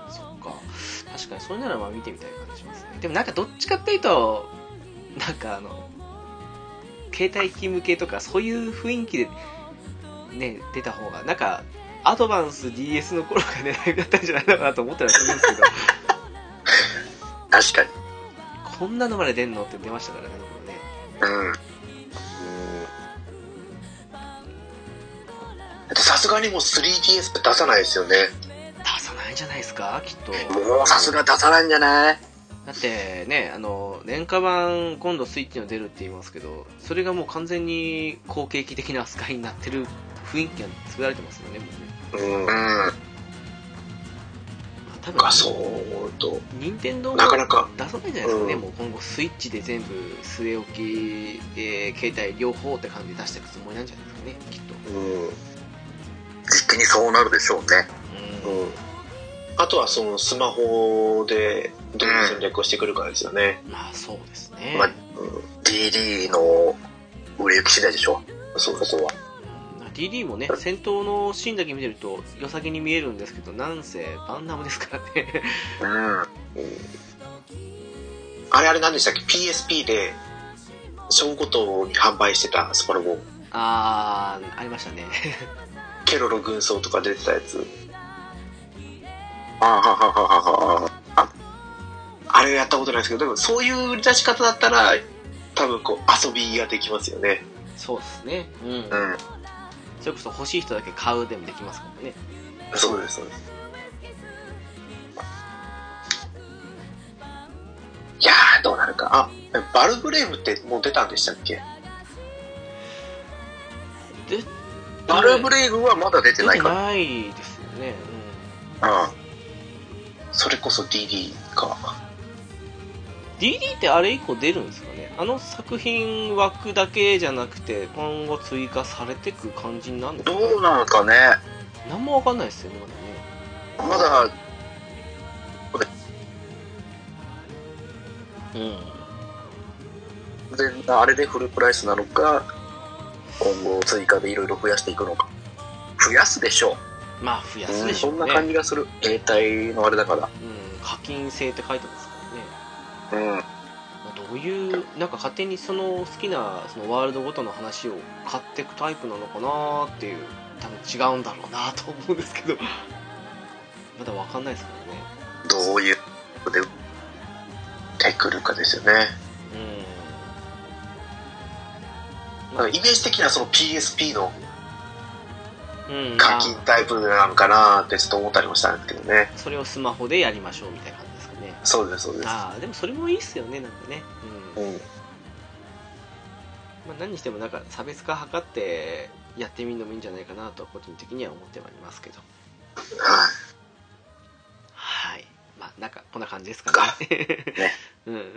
そっか確かにそれならまあ見てみたい感じしますねでもなんかどっちかっていうとなんかあの携帯機向けとかそういう雰囲気でね出た方がなんかアドバンス DS の頃が狙いだったんじゃないのかなと思ったりするんですけどう。確かに。こんなのまで出んのって出ましたからねこれねうん。さすがにもう 3DS 出さないですよね。ないんじゃないですかきっともうさすが出さないんじゃない？だってねあの廉価版今度スイッチの出るって言いますけどそれがもう完全に後継機的な扱いになってる雰囲気が作られてますよねもうねうん。うん。まあ多分あ、そうと。任天堂もなかなか。出さないんじゃないですかね、うんもう今後スイッチで全部据え置き、えー携帯両方って感じで出していくつもりなんじゃないですかねきっとうん。実気にそうなるでしょうね。うん、うん。あとはそのスマホでどういう戦略をしてくるかですよね。まあそうですね、まあうん。DD の売れ行き次第でしょそうここは。うん DD もね戦闘のシーンだけ見てると良さげに見えるんですけどなんせバンナムですからねうん。あれあれ何でしたっけ ?PSP で、小ごとに販売してたスパロボ。あーありましたねケロロ軍曹とか出てたやつ。あはははははあれやったことないですけど、でもそういう出し方だったら多分こう遊びができますよね。そうですねうん、うん。それこそ欲しい人だけ買うでもできますからねそうです、そうです。いやー、どうなるか。あ、バルブレイブってもう出たんでしたっけ？でバルブレイブはまだ出て出てないから。ないですよね、うん。それこそ DD か。うん、DD ってあれ以降出るんですかね？あの作品枠だけじゃなくて今後追加されてく感じになるんですかどうなのかね。何もわかんないですよねままだ、だねうん全然あれでフルプライスなのか、今後追加でいろいろ増やしていくのか。増やすでしょまあ増やう。すでしょうんね、そな感じがする。携帯のあれだから。うん、課金制って書いてますからねうん。まあどういうなんか勝手にその好きなそのワールドごとの話を買っていくタイプなのかなっていう多分違うんだろうなと思うんですけど <laughs> まだわかんないですからねどういうでてくるかですよね。うんイメージ的にはその PSP のうん。課金タイプなのかなってちょっと思ったりもしたんですけどね。それをスマホでやりましょうみたいな感じですかね。そうです、そうです。ああでもそれもいいっすよねなんかね。うん、うん。まあ、何にしてもなんか差別化図ってやってみるのもいいんじゃないかなと個人的には思ってはいますけど。はい。はい。まあなんかこんな感じですかね。<laughs> ね。<laughs> うん